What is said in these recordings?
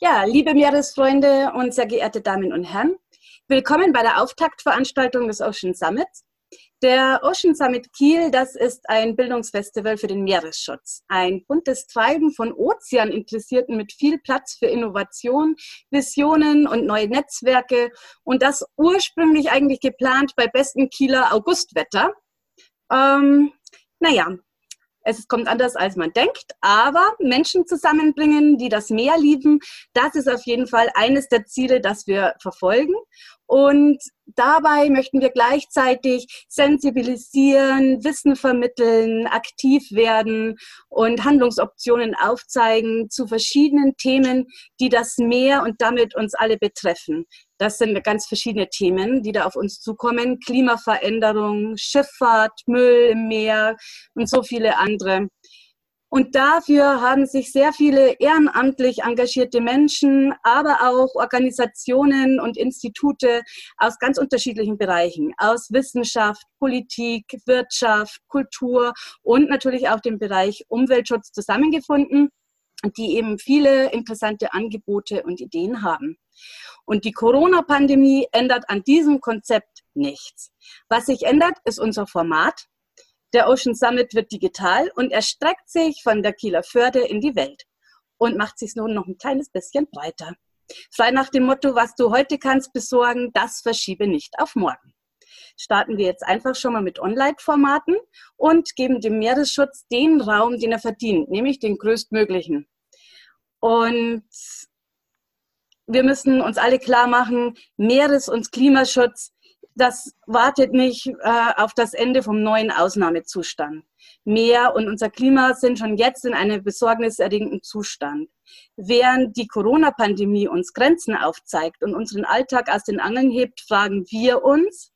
Ja, liebe Meeresfreunde und sehr geehrte Damen und Herren, willkommen bei der Auftaktveranstaltung des Ocean Summits. Der Ocean Summit Kiel, das ist ein Bildungsfestival für den Meeresschutz. Ein buntes Treiben von Ozeaninteressierten mit viel Platz für Innovation, Visionen und neue Netzwerke. Und das ursprünglich eigentlich geplant bei bestem Kieler Augustwetter. Ähm, naja, es kommt anders, als man denkt, aber Menschen zusammenbringen, die das Meer lieben, das ist auf jeden Fall eines der Ziele, das wir verfolgen. Und dabei möchten wir gleichzeitig sensibilisieren, Wissen vermitteln, aktiv werden und Handlungsoptionen aufzeigen zu verschiedenen Themen, die das Meer und damit uns alle betreffen. Das sind ganz verschiedene Themen, die da auf uns zukommen. Klimaveränderung, Schifffahrt, Müll im Meer und so viele andere. Und dafür haben sich sehr viele ehrenamtlich engagierte Menschen, aber auch Organisationen und Institute aus ganz unterschiedlichen Bereichen, aus Wissenschaft, Politik, Wirtschaft, Kultur und natürlich auch dem Bereich Umweltschutz zusammengefunden, die eben viele interessante Angebote und Ideen haben. Und die Corona-Pandemie ändert an diesem Konzept nichts. Was sich ändert, ist unser Format. Der Ocean Summit wird digital und erstreckt sich von der Kieler Förde in die Welt und macht sich nun noch ein kleines bisschen breiter. Frei nach dem Motto, was du heute kannst besorgen, das verschiebe nicht auf morgen. Starten wir jetzt einfach schon mal mit Online-Formaten und geben dem Meeresschutz den Raum, den er verdient, nämlich den größtmöglichen. Und wir müssen uns alle klar machen, Meeres- und Klimaschutz das wartet nicht äh, auf das Ende vom neuen Ausnahmezustand. Meer und unser Klima sind schon jetzt in einem besorgniserregenden Zustand. Während die Corona-Pandemie uns Grenzen aufzeigt und unseren Alltag aus den Angeln hebt, fragen wir uns,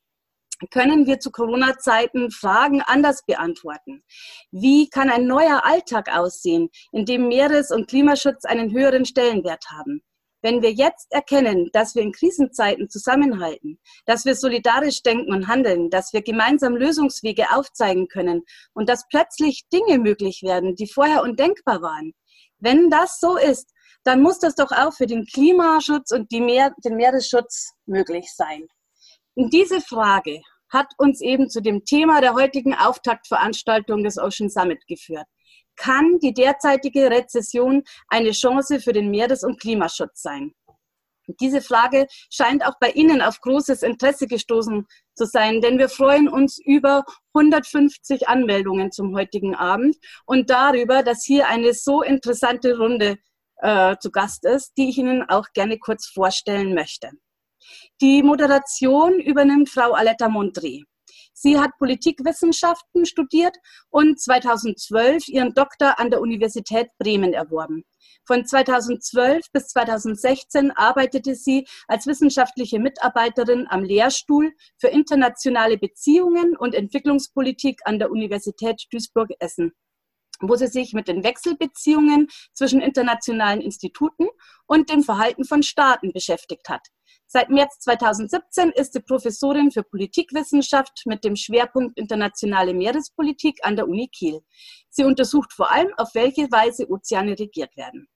können wir zu Corona-Zeiten Fragen anders beantworten? Wie kann ein neuer Alltag aussehen, in dem Meeres- und Klimaschutz einen höheren Stellenwert haben? Wenn wir jetzt erkennen, dass wir in Krisenzeiten zusammenhalten, dass wir solidarisch denken und handeln, dass wir gemeinsam Lösungswege aufzeigen können und dass plötzlich Dinge möglich werden, die vorher undenkbar waren, wenn das so ist, dann muss das doch auch für den Klimaschutz und Meer, den Meeresschutz möglich sein. Und diese Frage hat uns eben zu dem Thema der heutigen Auftaktveranstaltung des Ocean Summit geführt kann die derzeitige Rezession eine Chance für den Meeres- und Klimaschutz sein? Diese Frage scheint auch bei Ihnen auf großes Interesse gestoßen zu sein, denn wir freuen uns über 150 Anmeldungen zum heutigen Abend und darüber, dass hier eine so interessante Runde äh, zu Gast ist, die ich Ihnen auch gerne kurz vorstellen möchte. Die Moderation übernimmt Frau Aletta Mondre. Sie hat Politikwissenschaften studiert und 2012 ihren Doktor an der Universität Bremen erworben. Von 2012 bis 2016 arbeitete sie als wissenschaftliche Mitarbeiterin am Lehrstuhl für internationale Beziehungen und Entwicklungspolitik an der Universität Duisburg-Essen wo sie sich mit den Wechselbeziehungen zwischen internationalen Instituten und dem Verhalten von Staaten beschäftigt hat. Seit März 2017 ist sie Professorin für Politikwissenschaft mit dem Schwerpunkt internationale Meerespolitik an der Uni Kiel. Sie untersucht vor allem, auf welche Weise Ozeane regiert werden.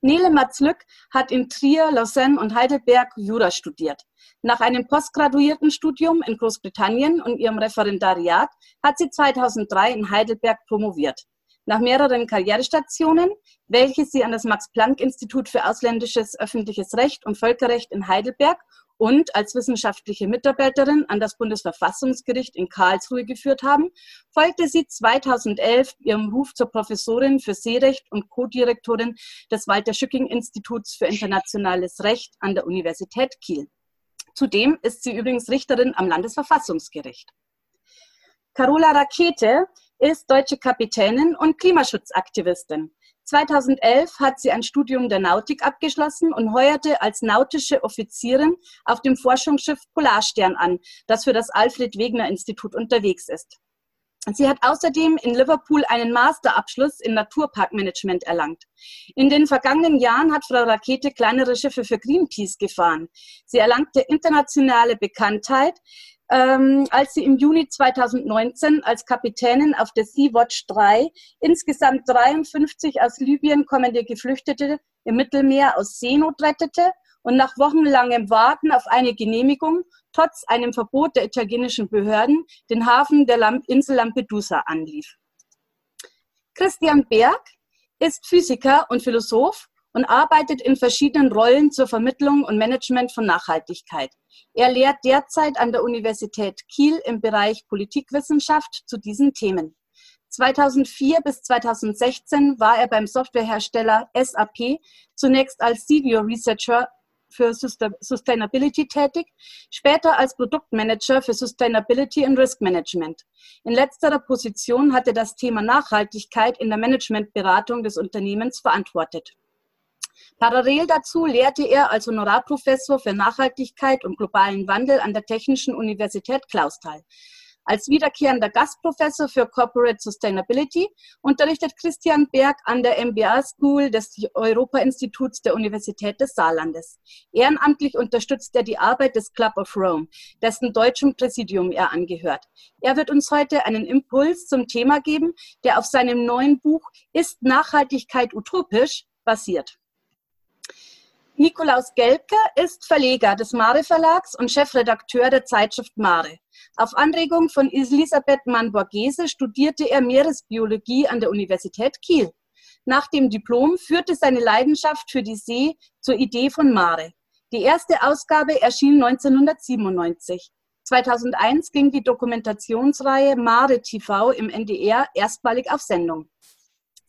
Nele Matzlück hat in Trier, Lausanne und Heidelberg Jura studiert. Nach einem Postgraduiertenstudium in Großbritannien und ihrem Referendariat hat sie 2003 in Heidelberg promoviert. Nach mehreren Karrierestationen, welche sie an das Max-Planck-Institut für ausländisches öffentliches Recht und Völkerrecht in Heidelberg und als wissenschaftliche Mitarbeiterin an das Bundesverfassungsgericht in Karlsruhe geführt haben, folgte sie 2011 ihrem Ruf zur Professorin für Seerecht und Co-Direktorin des Walter-Schücking-Instituts für internationales Recht an der Universität Kiel. Zudem ist sie übrigens Richterin am Landesverfassungsgericht. Carola Rakete ist deutsche Kapitänin und Klimaschutzaktivistin. 2011 hat sie ein Studium der Nautik abgeschlossen und heuerte als nautische Offizierin auf dem Forschungsschiff Polarstern an, das für das Alfred Wegener Institut unterwegs ist. Sie hat außerdem in Liverpool einen Masterabschluss in Naturparkmanagement erlangt. In den vergangenen Jahren hat Frau Rakete kleinere Schiffe für Greenpeace gefahren. Sie erlangte internationale Bekanntheit ähm, als sie im Juni 2019 als Kapitänin auf der Sea-Watch 3 insgesamt 53 aus Libyen kommende Geflüchtete im Mittelmeer aus Seenot rettete und nach wochenlangem Warten auf eine Genehmigung trotz einem Verbot der italienischen Behörden den Hafen der Insel Lampedusa anlief. Christian Berg ist Physiker und Philosoph und arbeitet in verschiedenen Rollen zur Vermittlung und Management von Nachhaltigkeit. Er lehrt derzeit an der Universität Kiel im Bereich Politikwissenschaft zu diesen Themen. 2004 bis 2016 war er beim Softwarehersteller SAP zunächst als Senior Researcher für Sustainability tätig, später als Produktmanager für Sustainability und Risk Management. In letzterer Position hat er das Thema Nachhaltigkeit in der Managementberatung des Unternehmens verantwortet. Parallel dazu lehrte er als Honorarprofessor für Nachhaltigkeit und globalen Wandel an der Technischen Universität Clausthal. Als wiederkehrender Gastprofessor für Corporate Sustainability unterrichtet Christian Berg an der MBA School des Europa-Instituts der Universität des Saarlandes. Ehrenamtlich unterstützt er die Arbeit des Club of Rome, dessen deutschem Präsidium er angehört. Er wird uns heute einen Impuls zum Thema geben, der auf seinem neuen Buch Ist Nachhaltigkeit utopisch basiert. Nikolaus Gelbke ist Verleger des Mare Verlags und Chefredakteur der Zeitschrift Mare. Auf Anregung von Elisabeth Mann-Borghese studierte er Meeresbiologie an der Universität Kiel. Nach dem Diplom führte seine Leidenschaft für die See zur Idee von Mare. Die erste Ausgabe erschien 1997. 2001 ging die Dokumentationsreihe Mare TV im NDR erstmalig auf Sendung.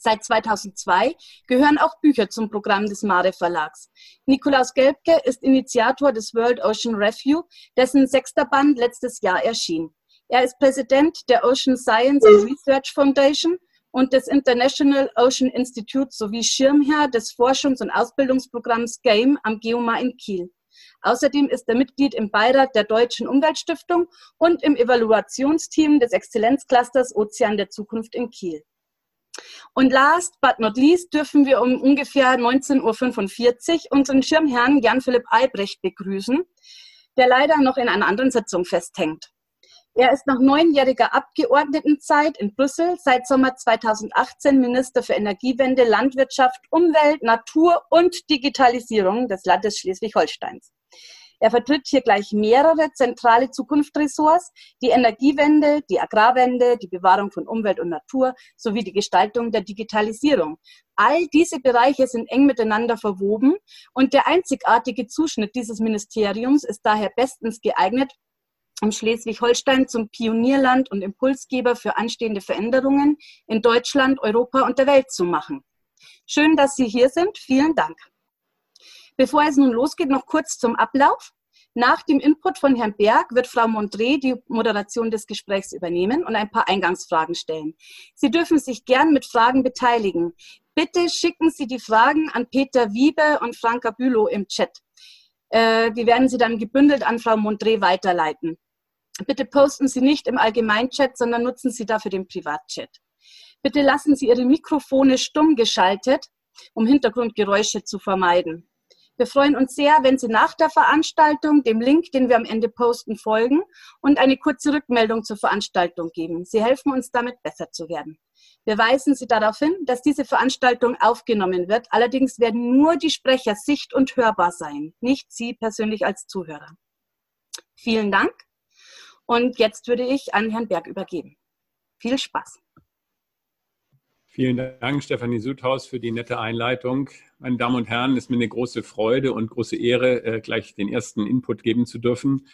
Seit 2002 gehören auch Bücher zum Programm des Mare Verlags. Nikolaus Gelbke ist Initiator des World Ocean Review, dessen sechster Band letztes Jahr erschien. Er ist Präsident der Ocean Science and Research Foundation und des International Ocean Institute sowie Schirmherr des Forschungs- und Ausbildungsprogramms GAME am Geoma in Kiel. Außerdem ist er Mitglied im Beirat der Deutschen Umweltstiftung und im Evaluationsteam des Exzellenzclusters Ozean der Zukunft in Kiel. Und last but not least dürfen wir um ungefähr 19.45 Uhr unseren Schirmherrn Jan-Philipp Albrecht begrüßen, der leider noch in einer anderen Sitzung festhängt. Er ist nach neunjähriger Abgeordnetenzeit in Brüssel seit Sommer 2018 Minister für Energiewende, Landwirtschaft, Umwelt, Natur und Digitalisierung des Landes Schleswig-Holsteins. Er vertritt hier gleich mehrere zentrale Zukunftsressorts, die Energiewende, die Agrarwende, die Bewahrung von Umwelt und Natur sowie die Gestaltung der Digitalisierung. All diese Bereiche sind eng miteinander verwoben und der einzigartige Zuschnitt dieses Ministeriums ist daher bestens geeignet, um Schleswig-Holstein zum Pionierland und Impulsgeber für anstehende Veränderungen in Deutschland, Europa und der Welt zu machen. Schön, dass Sie hier sind. Vielen Dank. Bevor es nun losgeht, noch kurz zum Ablauf. Nach dem Input von Herrn Berg wird Frau Mondré die Moderation des Gesprächs übernehmen und ein paar Eingangsfragen stellen. Sie dürfen sich gern mit Fragen beteiligen. Bitte schicken Sie die Fragen an Peter Wiebe und Franka Bülow im Chat. Äh, wir werden sie dann gebündelt an Frau Mondré weiterleiten. Bitte posten Sie nicht im Allgemeinchat, sondern nutzen Sie dafür den Privatchat. Bitte lassen Sie Ihre Mikrofone stumm geschaltet, um Hintergrundgeräusche zu vermeiden. Wir freuen uns sehr, wenn Sie nach der Veranstaltung dem Link, den wir am Ende posten, folgen und eine kurze Rückmeldung zur Veranstaltung geben. Sie helfen uns damit, besser zu werden. Wir weisen Sie darauf hin, dass diese Veranstaltung aufgenommen wird. Allerdings werden nur die Sprecher sicht- und hörbar sein, nicht Sie persönlich als Zuhörer. Vielen Dank. Und jetzt würde ich an Herrn Berg übergeben. Viel Spaß. Vielen Dank, Stefanie Sudhaus, für die nette Einleitung. Meine Damen und Herren, es ist mir eine große Freude und große Ehre, äh, gleich den ersten Input geben zu dürfen.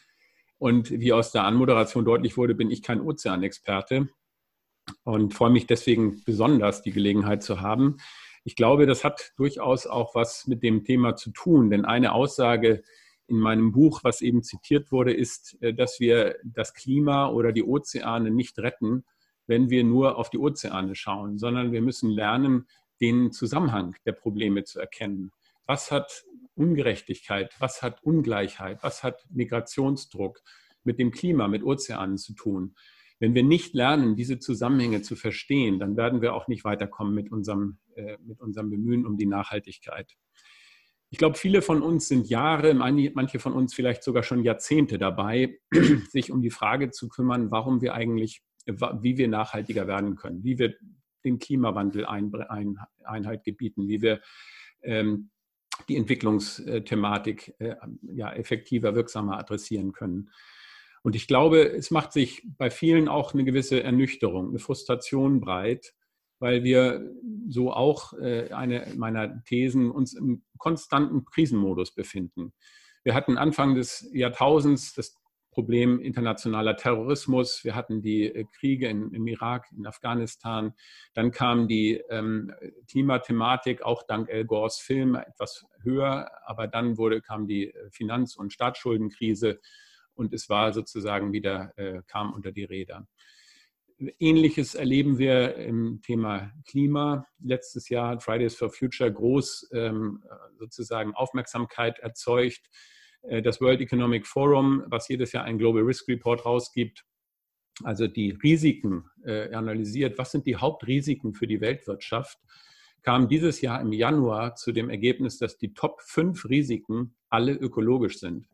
Und wie aus der Anmoderation deutlich wurde, bin ich kein Ozeanexperte und freue mich deswegen besonders, die Gelegenheit zu haben. Ich glaube, das hat durchaus auch was mit dem Thema zu tun, denn eine Aussage in meinem Buch, was eben zitiert wurde, ist, äh, dass wir das Klima oder die Ozeane nicht retten, wenn wir nur auf die Ozeane schauen, sondern wir müssen lernen, den Zusammenhang der Probleme zu erkennen. Was hat Ungerechtigkeit, was hat Ungleichheit, was hat Migrationsdruck mit dem Klima, mit Ozeanen zu tun? Wenn wir nicht lernen, diese Zusammenhänge zu verstehen, dann werden wir auch nicht weiterkommen mit unserem, äh, mit unserem Bemühen um die Nachhaltigkeit. Ich glaube, viele von uns sind Jahre, manche von uns vielleicht sogar schon Jahrzehnte dabei, sich um die Frage zu kümmern, warum wir eigentlich, wie wir nachhaltiger werden können, wie wir dem Klimawandel ein, ein, Einhalt gebieten, wie wir ähm, die Entwicklungsthematik äh, ja, effektiver, wirksamer adressieren können. Und ich glaube, es macht sich bei vielen auch eine gewisse Ernüchterung, eine Frustration breit, weil wir so auch äh, eine meiner Thesen uns im konstanten Krisenmodus befinden. Wir hatten Anfang des Jahrtausends das Problem internationaler Terrorismus. Wir hatten die äh, Kriege in, im Irak, in Afghanistan. Dann kam die ähm, Klimathematik, auch dank El Gores Film, etwas höher. Aber dann wurde, kam die äh, Finanz- und Staatsschuldenkrise und es war sozusagen wieder, äh, kam unter die Räder. Ähnliches erleben wir im Thema Klima. Letztes Jahr hat Fridays for Future groß ähm, sozusagen Aufmerksamkeit erzeugt. Äh, das World Economic Forum, was jedes Jahr einen Global Risk Report rausgibt, also die Risiken äh, analysiert, was sind die Hauptrisiken für die Weltwirtschaft, kam dieses Jahr im Januar zu dem Ergebnis, dass die Top 5 Risiken alle ökologisch sind.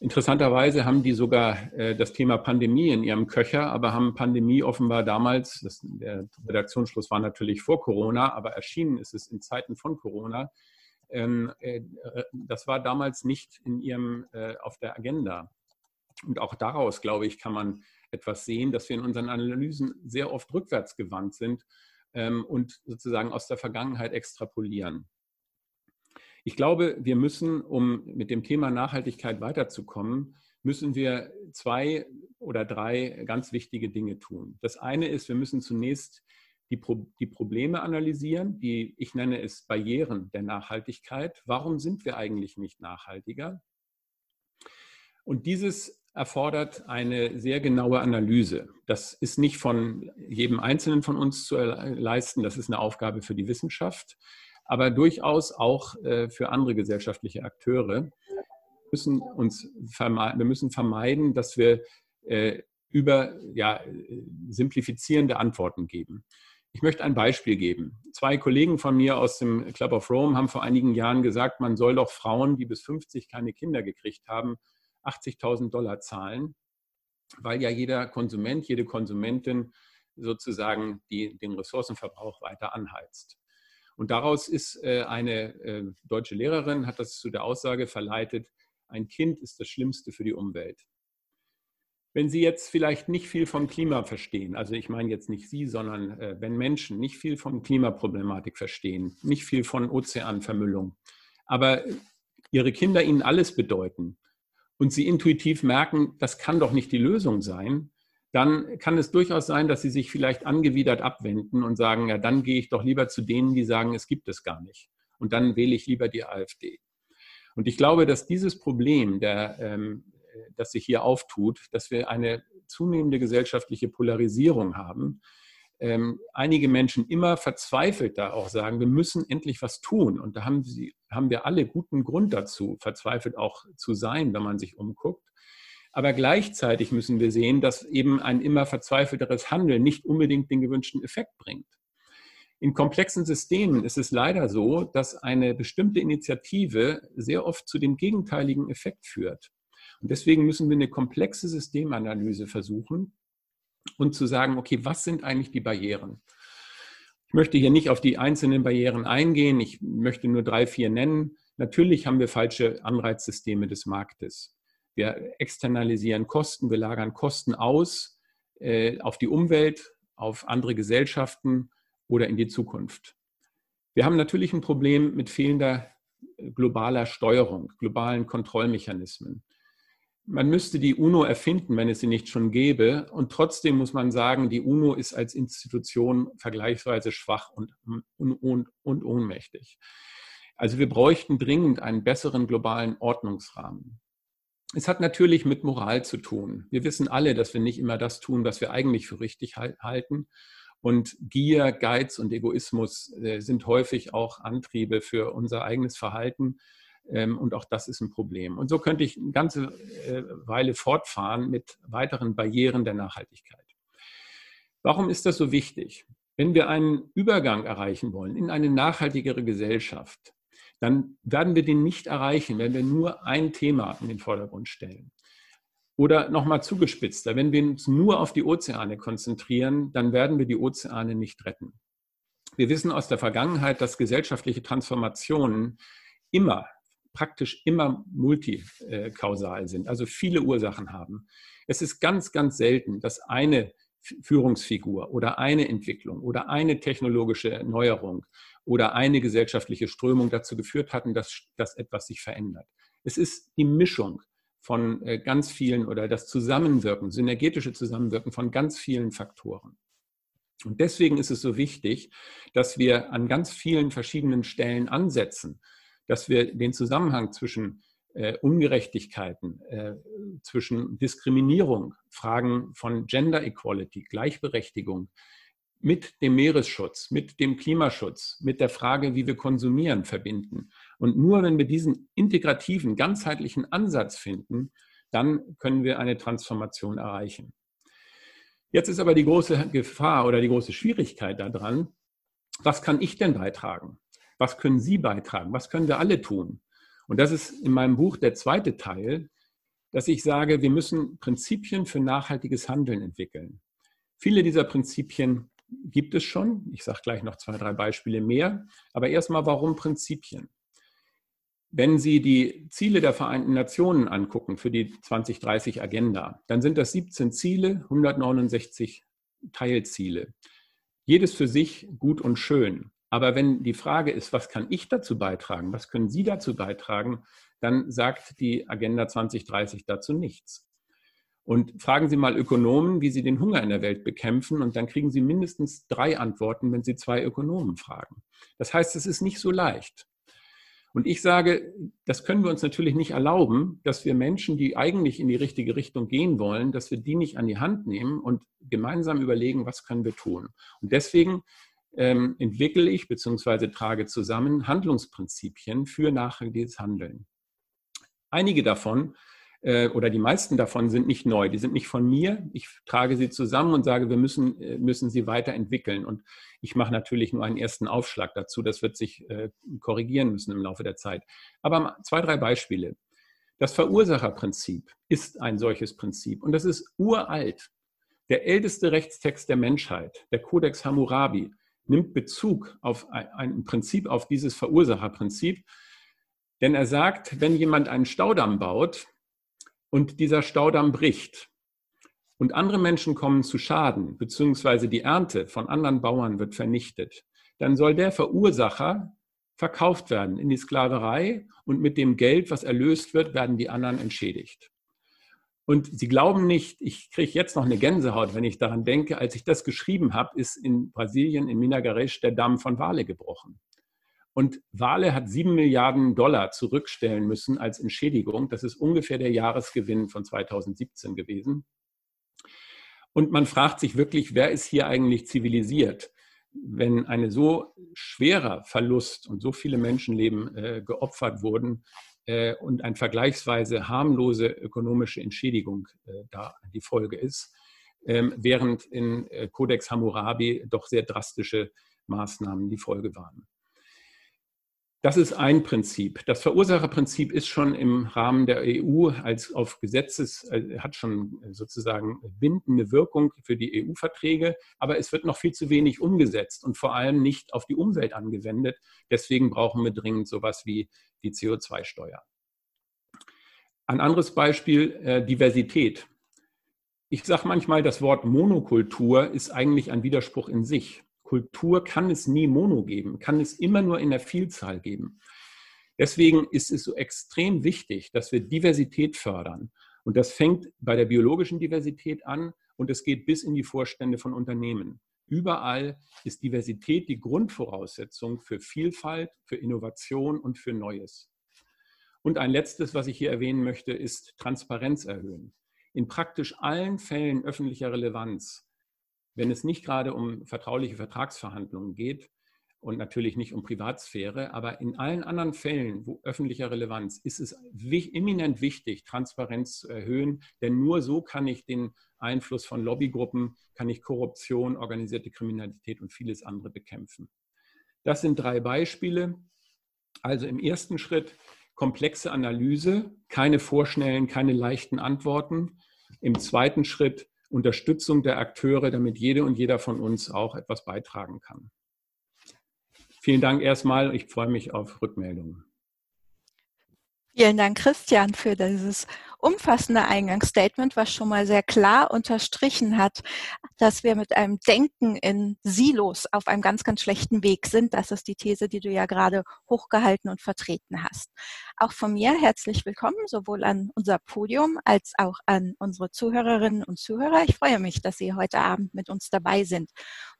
Interessanterweise haben die sogar äh, das Thema Pandemie in ihrem Köcher, aber haben Pandemie offenbar damals, das, der Redaktionsschluss war natürlich vor Corona, aber erschienen ist es in Zeiten von Corona. Ähm, äh, das war damals nicht in ihrem, äh, auf der Agenda. Und auch daraus, glaube ich, kann man etwas sehen, dass wir in unseren Analysen sehr oft rückwärts gewandt sind ähm, und sozusagen aus der Vergangenheit extrapolieren. Ich glaube, wir müssen, um mit dem Thema Nachhaltigkeit weiterzukommen, müssen wir zwei oder drei ganz wichtige Dinge tun. Das eine ist, wir müssen zunächst die, Pro die Probleme analysieren, die ich nenne es Barrieren der Nachhaltigkeit. Warum sind wir eigentlich nicht nachhaltiger? Und dieses erfordert eine sehr genaue Analyse. Das ist nicht von jedem Einzelnen von uns zu leisten, das ist eine Aufgabe für die Wissenschaft aber durchaus auch äh, für andere gesellschaftliche Akteure. Wir müssen, uns vermeiden, wir müssen vermeiden, dass wir äh, über ja, simplifizierende Antworten geben. Ich möchte ein Beispiel geben. Zwei Kollegen von mir aus dem Club of Rome haben vor einigen Jahren gesagt, man soll doch Frauen, die bis 50 keine Kinder gekriegt haben, 80.000 Dollar zahlen, weil ja jeder Konsument, jede Konsumentin sozusagen die, den Ressourcenverbrauch weiter anheizt. Und daraus ist äh, eine äh, deutsche Lehrerin, hat das zu der Aussage verleitet, ein Kind ist das Schlimmste für die Umwelt. Wenn Sie jetzt vielleicht nicht viel vom Klima verstehen, also ich meine jetzt nicht Sie, sondern äh, wenn Menschen nicht viel von Klimaproblematik verstehen, nicht viel von Ozeanvermüllung, aber Ihre Kinder Ihnen alles bedeuten und Sie intuitiv merken, das kann doch nicht die Lösung sein, dann kann es durchaus sein, dass sie sich vielleicht angewidert abwenden und sagen, ja, dann gehe ich doch lieber zu denen, die sagen, es gibt es gar nicht. Und dann wähle ich lieber die AfD. Und ich glaube, dass dieses Problem, der, ähm, das sich hier auftut, dass wir eine zunehmende gesellschaftliche Polarisierung haben, ähm, einige Menschen immer verzweifelt da auch sagen, wir müssen endlich was tun. Und da haben, sie, haben wir alle guten Grund dazu, verzweifelt auch zu sein, wenn man sich umguckt. Aber gleichzeitig müssen wir sehen, dass eben ein immer verzweifelteres Handeln nicht unbedingt den gewünschten Effekt bringt. In komplexen Systemen ist es leider so, dass eine bestimmte Initiative sehr oft zu dem gegenteiligen Effekt führt. Und deswegen müssen wir eine komplexe Systemanalyse versuchen und zu sagen, okay, was sind eigentlich die Barrieren? Ich möchte hier nicht auf die einzelnen Barrieren eingehen. Ich möchte nur drei, vier nennen. Natürlich haben wir falsche Anreizsysteme des Marktes. Wir externalisieren Kosten, wir lagern Kosten aus äh, auf die Umwelt, auf andere Gesellschaften oder in die Zukunft. Wir haben natürlich ein Problem mit fehlender äh, globaler Steuerung, globalen Kontrollmechanismen. Man müsste die UNO erfinden, wenn es sie nicht schon gäbe. Und trotzdem muss man sagen, die UNO ist als Institution vergleichsweise schwach und, und, und, und ohnmächtig. Also wir bräuchten dringend einen besseren globalen Ordnungsrahmen. Es hat natürlich mit Moral zu tun. Wir wissen alle, dass wir nicht immer das tun, was wir eigentlich für richtig halten. Und Gier, Geiz und Egoismus äh, sind häufig auch Antriebe für unser eigenes Verhalten. Ähm, und auch das ist ein Problem. Und so könnte ich eine ganze äh, Weile fortfahren mit weiteren Barrieren der Nachhaltigkeit. Warum ist das so wichtig? Wenn wir einen Übergang erreichen wollen in eine nachhaltigere Gesellschaft, dann werden wir den nicht erreichen, wenn wir nur ein Thema in den Vordergrund stellen. Oder nochmal zugespitzter, wenn wir uns nur auf die Ozeane konzentrieren, dann werden wir die Ozeane nicht retten. Wir wissen aus der Vergangenheit, dass gesellschaftliche Transformationen immer, praktisch immer multikausal sind, also viele Ursachen haben. Es ist ganz, ganz selten, dass eine Führungsfigur oder eine Entwicklung oder eine technologische Neuerung oder eine gesellschaftliche Strömung dazu geführt hatten, dass, dass etwas sich verändert. Es ist die Mischung von äh, ganz vielen oder das Zusammenwirken, synergetische Zusammenwirken von ganz vielen Faktoren. Und deswegen ist es so wichtig, dass wir an ganz vielen verschiedenen Stellen ansetzen, dass wir den Zusammenhang zwischen äh, Ungerechtigkeiten, äh, zwischen Diskriminierung, Fragen von Gender Equality, Gleichberechtigung, mit dem Meeresschutz, mit dem Klimaschutz, mit der Frage, wie wir konsumieren, verbinden. Und nur wenn wir diesen integrativen, ganzheitlichen Ansatz finden, dann können wir eine Transformation erreichen. Jetzt ist aber die große Gefahr oder die große Schwierigkeit daran, was kann ich denn beitragen? Was können Sie beitragen? Was können wir alle tun? Und das ist in meinem Buch der zweite Teil, dass ich sage, wir müssen Prinzipien für nachhaltiges Handeln entwickeln. Viele dieser Prinzipien gibt es schon. Ich sage gleich noch zwei, drei Beispiele mehr. Aber erstmal, warum Prinzipien? Wenn Sie die Ziele der Vereinten Nationen angucken für die 2030 Agenda, dann sind das 17 Ziele, 169 Teilziele. Jedes für sich gut und schön. Aber wenn die Frage ist, was kann ich dazu beitragen, was können Sie dazu beitragen, dann sagt die Agenda 2030 dazu nichts. Und fragen Sie mal Ökonomen, wie sie den Hunger in der Welt bekämpfen, und dann kriegen Sie mindestens drei Antworten, wenn Sie zwei Ökonomen fragen. Das heißt, es ist nicht so leicht. Und ich sage, das können wir uns natürlich nicht erlauben, dass wir Menschen, die eigentlich in die richtige Richtung gehen wollen, dass wir die nicht an die Hand nehmen und gemeinsam überlegen, was können wir tun. Und deswegen ähm, entwickle ich bzw. trage zusammen Handlungsprinzipien für nachhaltiges Handeln. Einige davon äh, oder die meisten davon sind nicht neu, die sind nicht von mir. Ich trage sie zusammen und sage, wir müssen, äh, müssen sie weiterentwickeln. Und ich mache natürlich nur einen ersten Aufschlag dazu. Das wird sich äh, korrigieren müssen im Laufe der Zeit. Aber zwei, drei Beispiele. Das Verursacherprinzip ist ein solches Prinzip und das ist uralt. Der älteste Rechtstext der Menschheit, der Codex Hammurabi, nimmt Bezug auf ein Prinzip, auf dieses Verursacherprinzip. Denn er sagt, wenn jemand einen Staudamm baut, und dieser Staudamm bricht und andere Menschen kommen zu Schaden, beziehungsweise die Ernte von anderen Bauern wird vernichtet, dann soll der Verursacher verkauft werden in die Sklaverei und mit dem Geld, was erlöst wird, werden die anderen entschädigt. Und Sie glauben nicht, ich kriege jetzt noch eine Gänsehaut, wenn ich daran denke, als ich das geschrieben habe, ist in Brasilien, in Minagaresh, der Damm von Wale gebrochen. Und Wale hat sieben Milliarden Dollar zurückstellen müssen als Entschädigung. Das ist ungefähr der Jahresgewinn von 2017 gewesen. Und man fragt sich wirklich, wer ist hier eigentlich zivilisiert? Wenn ein so schwerer Verlust und so viele Menschenleben äh, geopfert wurden äh, und eine vergleichsweise harmlose ökonomische Entschädigung äh, da die Folge ist, ähm, während in äh, Codex Hammurabi doch sehr drastische Maßnahmen die Folge waren. Das ist ein Prinzip. Das Verursacherprinzip ist schon im Rahmen der EU als auf Gesetzes, äh, hat schon sozusagen bindende Wirkung für die EU-Verträge, aber es wird noch viel zu wenig umgesetzt und vor allem nicht auf die Umwelt angewendet. Deswegen brauchen wir dringend sowas wie die CO2-Steuer. Ein anderes Beispiel, äh, Diversität. Ich sage manchmal, das Wort Monokultur ist eigentlich ein Widerspruch in sich. Kultur kann es nie mono geben, kann es immer nur in der Vielzahl geben. Deswegen ist es so extrem wichtig, dass wir Diversität fördern. Und das fängt bei der biologischen Diversität an und es geht bis in die Vorstände von Unternehmen. Überall ist Diversität die Grundvoraussetzung für Vielfalt, für Innovation und für Neues. Und ein letztes, was ich hier erwähnen möchte, ist Transparenz erhöhen. In praktisch allen Fällen öffentlicher Relevanz wenn es nicht gerade um vertrauliche Vertragsverhandlungen geht und natürlich nicht um Privatsphäre, aber in allen anderen Fällen wo öffentlicher Relevanz ist es eminent wichtig, Transparenz zu erhöhen, denn nur so kann ich den Einfluss von Lobbygruppen, kann ich Korruption, organisierte Kriminalität und vieles andere bekämpfen. Das sind drei Beispiele. Also im ersten Schritt komplexe Analyse, keine vorschnellen, keine leichten Antworten. Im zweiten Schritt Unterstützung der Akteure, damit jede und jeder von uns auch etwas beitragen kann. Vielen Dank erstmal. Ich freue mich auf Rückmeldungen. Vielen Dank, Christian, für dieses umfassende Eingangsstatement, was schon mal sehr klar unterstrichen hat, dass wir mit einem Denken in Silos auf einem ganz, ganz schlechten Weg sind. Das ist die These, die du ja gerade hochgehalten und vertreten hast. Auch von mir herzlich willkommen, sowohl an unser Podium als auch an unsere Zuhörerinnen und Zuhörer. Ich freue mich, dass Sie heute Abend mit uns dabei sind.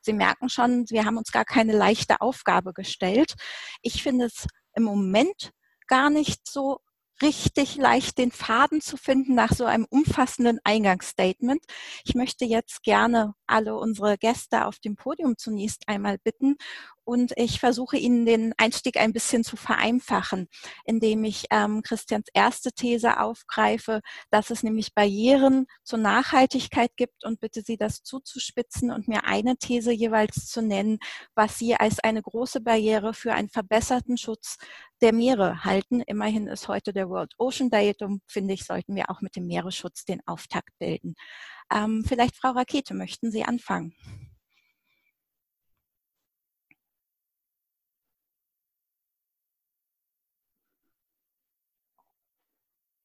Sie merken schon, wir haben uns gar keine leichte Aufgabe gestellt. Ich finde es im Moment gar nicht so richtig leicht, den Faden zu finden nach so einem umfassenden Eingangsstatement. Ich möchte jetzt gerne alle unsere Gäste auf dem Podium zunächst einmal bitten und ich versuche Ihnen den Einstieg ein bisschen zu vereinfachen, indem ich ähm, Christians erste These aufgreife, dass es nämlich Barrieren zur Nachhaltigkeit gibt und bitte Sie das zuzuspitzen und mir eine These jeweils zu nennen, was Sie als eine große Barriere für einen verbesserten Schutz der Meere halten. Immerhin ist heute der World Ocean Day, darum finde ich, sollten wir auch mit dem Meeresschutz den Auftakt bilden. Ähm, vielleicht, Frau Rakete, möchten Sie anfangen?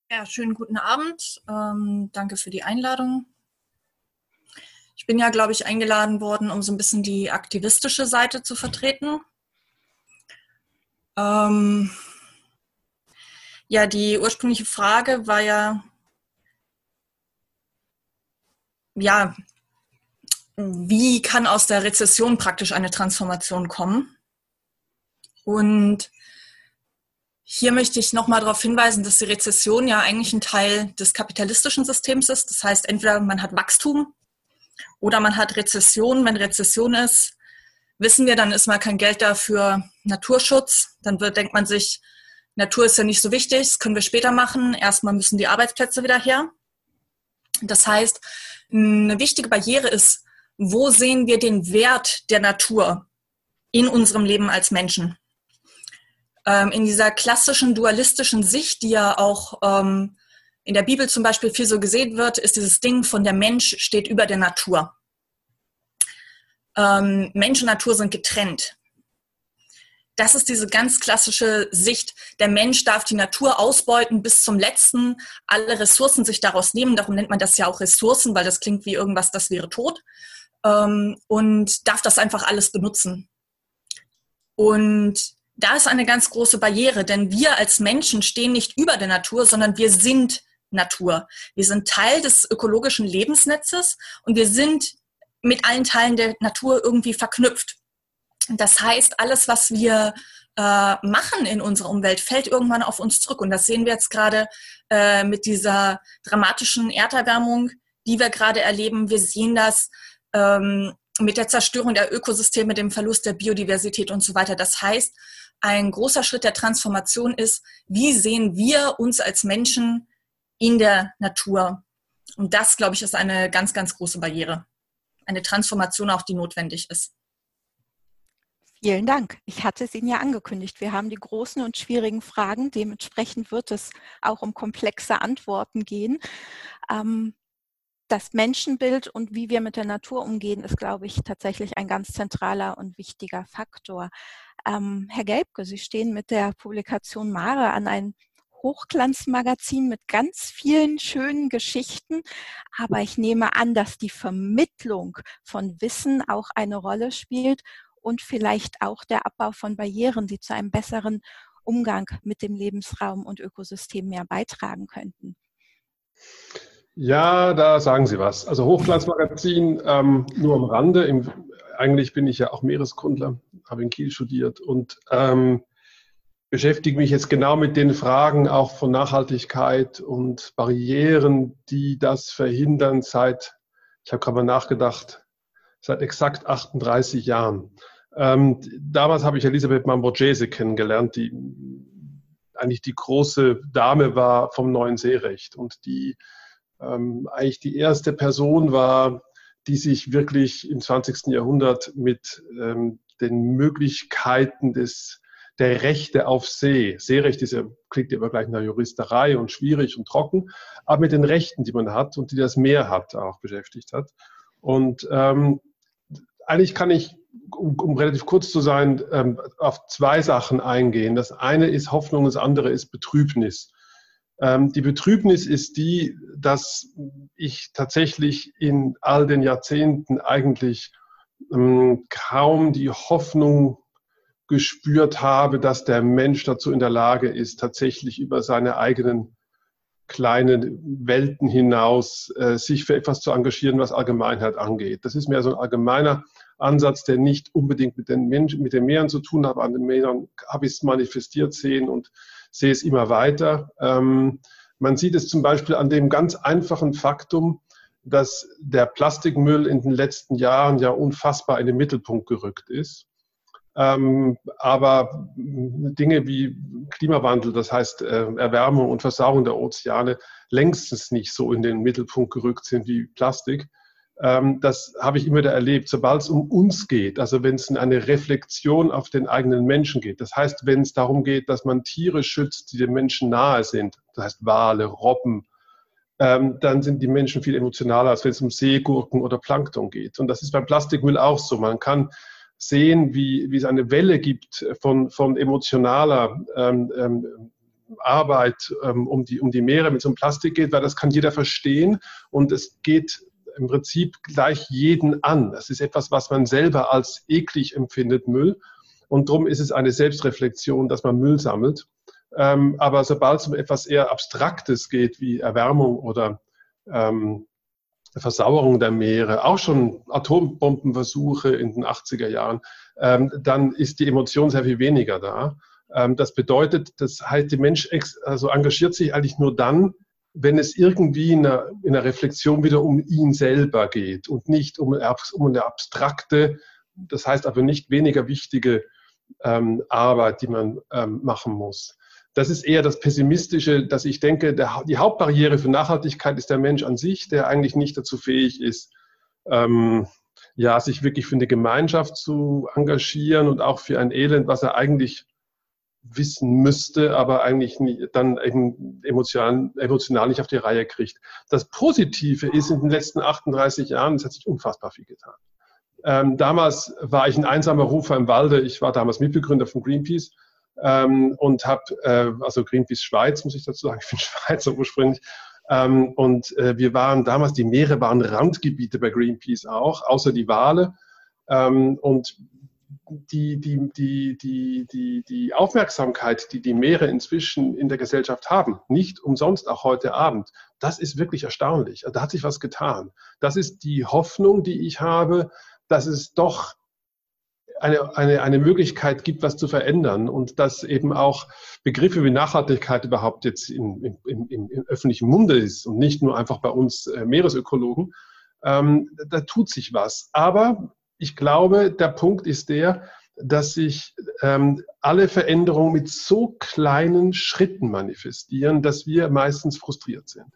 Ja, schönen guten Abend. Ähm, danke für die Einladung. Ich bin ja, glaube ich, eingeladen worden, um so ein bisschen die aktivistische Seite zu vertreten. Ähm, ja, die ursprüngliche Frage war ja, ja, wie kann aus der Rezession praktisch eine Transformation kommen? Und hier möchte ich nochmal darauf hinweisen, dass die Rezession ja eigentlich ein Teil des kapitalistischen Systems ist. Das heißt, entweder man hat Wachstum oder man hat Rezession. Wenn Rezession ist, wissen wir, dann ist mal kein Geld da für Naturschutz. Dann wird, denkt man sich, Natur ist ja nicht so wichtig, das können wir später machen. Erstmal müssen die Arbeitsplätze wieder her. Das heißt, eine wichtige Barriere ist, wo sehen wir den Wert der Natur in unserem Leben als Menschen? Ähm, in dieser klassischen dualistischen Sicht, die ja auch ähm, in der Bibel zum Beispiel viel so gesehen wird, ist dieses Ding von der Mensch steht über der Natur. Ähm, Mensch und Natur sind getrennt. Das ist diese ganz klassische Sicht. Der Mensch darf die Natur ausbeuten bis zum letzten, alle Ressourcen sich daraus nehmen. Darum nennt man das ja auch Ressourcen, weil das klingt wie irgendwas, das wäre tot. Ähm, und darf das einfach alles benutzen. Und da ist eine ganz große Barriere, denn wir als Menschen stehen nicht über der Natur, sondern wir sind Natur. Wir sind Teil des ökologischen Lebensnetzes und wir sind mit allen Teilen der Natur irgendwie verknüpft. Das heißt, alles, was wir äh, machen in unserer Umwelt, fällt irgendwann auf uns zurück. Und das sehen wir jetzt gerade äh, mit dieser dramatischen Erderwärmung, die wir gerade erleben. Wir sehen das ähm, mit der Zerstörung der Ökosysteme, dem Verlust der Biodiversität und so weiter. Das heißt, ein großer Schritt der Transformation ist, wie sehen wir uns als Menschen in der Natur? Und das, glaube ich, ist eine ganz, ganz große Barriere. Eine Transformation auch, die notwendig ist. Vielen Dank. Ich hatte es Ihnen ja angekündigt. Wir haben die großen und schwierigen Fragen. Dementsprechend wird es auch um komplexe Antworten gehen. Ähm, das Menschenbild und wie wir mit der Natur umgehen, ist, glaube ich, tatsächlich ein ganz zentraler und wichtiger Faktor. Ähm, Herr Gelbke, Sie stehen mit der Publikation Mare an ein Hochglanzmagazin mit ganz vielen schönen Geschichten. Aber ich nehme an, dass die Vermittlung von Wissen auch eine Rolle spielt und vielleicht auch der Abbau von Barrieren, die zu einem besseren Umgang mit dem Lebensraum und Ökosystem mehr beitragen könnten. Ja, da sagen Sie was. Also Hochglanzmagazin ähm, nur am Rande. Im, eigentlich bin ich ja auch Meereskundler, habe in Kiel studiert und ähm, beschäftige mich jetzt genau mit den Fragen auch von Nachhaltigkeit und Barrieren, die das verhindern seit, ich habe gerade mal nachgedacht, seit exakt 38 Jahren. Ähm, damals habe ich Elisabeth Mamborghese kennengelernt, die eigentlich die große Dame war vom neuen Seerecht und die ähm, eigentlich die erste Person war, die sich wirklich im 20. Jahrhundert mit ähm, den Möglichkeiten des, der Rechte auf See. Seerecht ist ja, klingt ja immer gleich nach Juristerei und schwierig und trocken, aber mit den Rechten, die man hat und die das Meer hat, auch beschäftigt hat. Und ähm, eigentlich kann ich, um, um, relativ kurz zu sein, ähm, auf zwei Sachen eingehen. Das eine ist Hoffnung, das andere ist Betrübnis. Ähm, die Betrübnis ist die, dass ich tatsächlich in all den Jahrzehnten eigentlich ähm, kaum die Hoffnung gespürt habe, dass der Mensch dazu in der Lage ist, tatsächlich über seine eigenen kleinen Welten hinaus äh, sich für etwas zu engagieren, was Allgemeinheit angeht. Das ist mehr so ein allgemeiner Ansatz, der nicht unbedingt mit den Menschen, mit den Meeren zu tun hat. An den Meeren habe ich es manifestiert sehen und sehe es immer weiter. Ähm, man sieht es zum Beispiel an dem ganz einfachen Faktum, dass der Plastikmüll in den letzten Jahren ja unfassbar in den Mittelpunkt gerückt ist. Ähm, aber Dinge wie Klimawandel, das heißt äh, Erwärmung und Versauerung der Ozeane, längstens nicht so in den Mittelpunkt gerückt sind wie Plastik. Ähm, das habe ich immer wieder erlebt. Sobald es um uns geht, also wenn es in eine Reflexion auf den eigenen Menschen geht, das heißt, wenn es darum geht, dass man Tiere schützt, die den Menschen nahe sind, das heißt Wale, Robben, ähm, dann sind die Menschen viel emotionaler, als wenn es um Seegurken oder Plankton geht. Und das ist beim Plastikmüll auch so. Man kann sehen, wie, wie es eine Welle gibt von, von emotionaler ähm, ähm, Arbeit ähm, um, die, um die Meere, wenn es um Plastik geht, weil das kann jeder verstehen und es geht im Prinzip gleich jeden an. Das ist etwas, was man selber als eklig empfindet, Müll. Und darum ist es eine Selbstreflexion, dass man Müll sammelt. Ähm, aber sobald es um etwas eher Abstraktes geht, wie Erwärmung oder ähm, Versauerung der Meere, auch schon Atombombenversuche in den 80er Jahren, ähm, dann ist die Emotion sehr viel weniger da. Ähm, das bedeutet, das heißt, der Mensch also engagiert sich eigentlich nur dann, wenn es irgendwie in einer, in einer Reflexion wieder um ihn selber geht und nicht um, um eine abstrakte, das heißt aber nicht weniger wichtige ähm, Arbeit, die man ähm, machen muss. Das ist eher das Pessimistische, dass ich denke, der, die Hauptbarriere für Nachhaltigkeit ist der Mensch an sich, der eigentlich nicht dazu fähig ist, ähm, ja, sich wirklich für eine Gemeinschaft zu engagieren und auch für ein Elend, was er eigentlich wissen müsste, aber eigentlich nie, dann eben emotional, emotional nicht auf die Reihe kriegt. Das Positive ist, in den letzten 38 Jahren, es hat sich unfassbar viel getan. Ähm, damals war ich ein einsamer Rufer im Walde. Ich war damals Mitbegründer von Greenpeace ähm, und habe, äh, also Greenpeace Schweiz, muss ich dazu sagen, ich bin Schweizer ursprünglich. Ähm, und äh, wir waren damals, die Meere waren Randgebiete bei Greenpeace auch, außer die Wale. Ähm, und die, die, die, die, die, die Aufmerksamkeit, die die Meere inzwischen in der Gesellschaft haben, nicht umsonst auch heute Abend, das ist wirklich erstaunlich. Da hat sich was getan. Das ist die Hoffnung, die ich habe, dass es doch eine, eine, eine Möglichkeit gibt, was zu verändern und dass eben auch Begriffe wie Nachhaltigkeit überhaupt jetzt im, im, im, im öffentlichen Munde ist und nicht nur einfach bei uns äh, Meeresökologen. Ähm, da tut sich was. Aber ich glaube, der Punkt ist der, dass sich ähm, alle Veränderungen mit so kleinen Schritten manifestieren, dass wir meistens frustriert sind.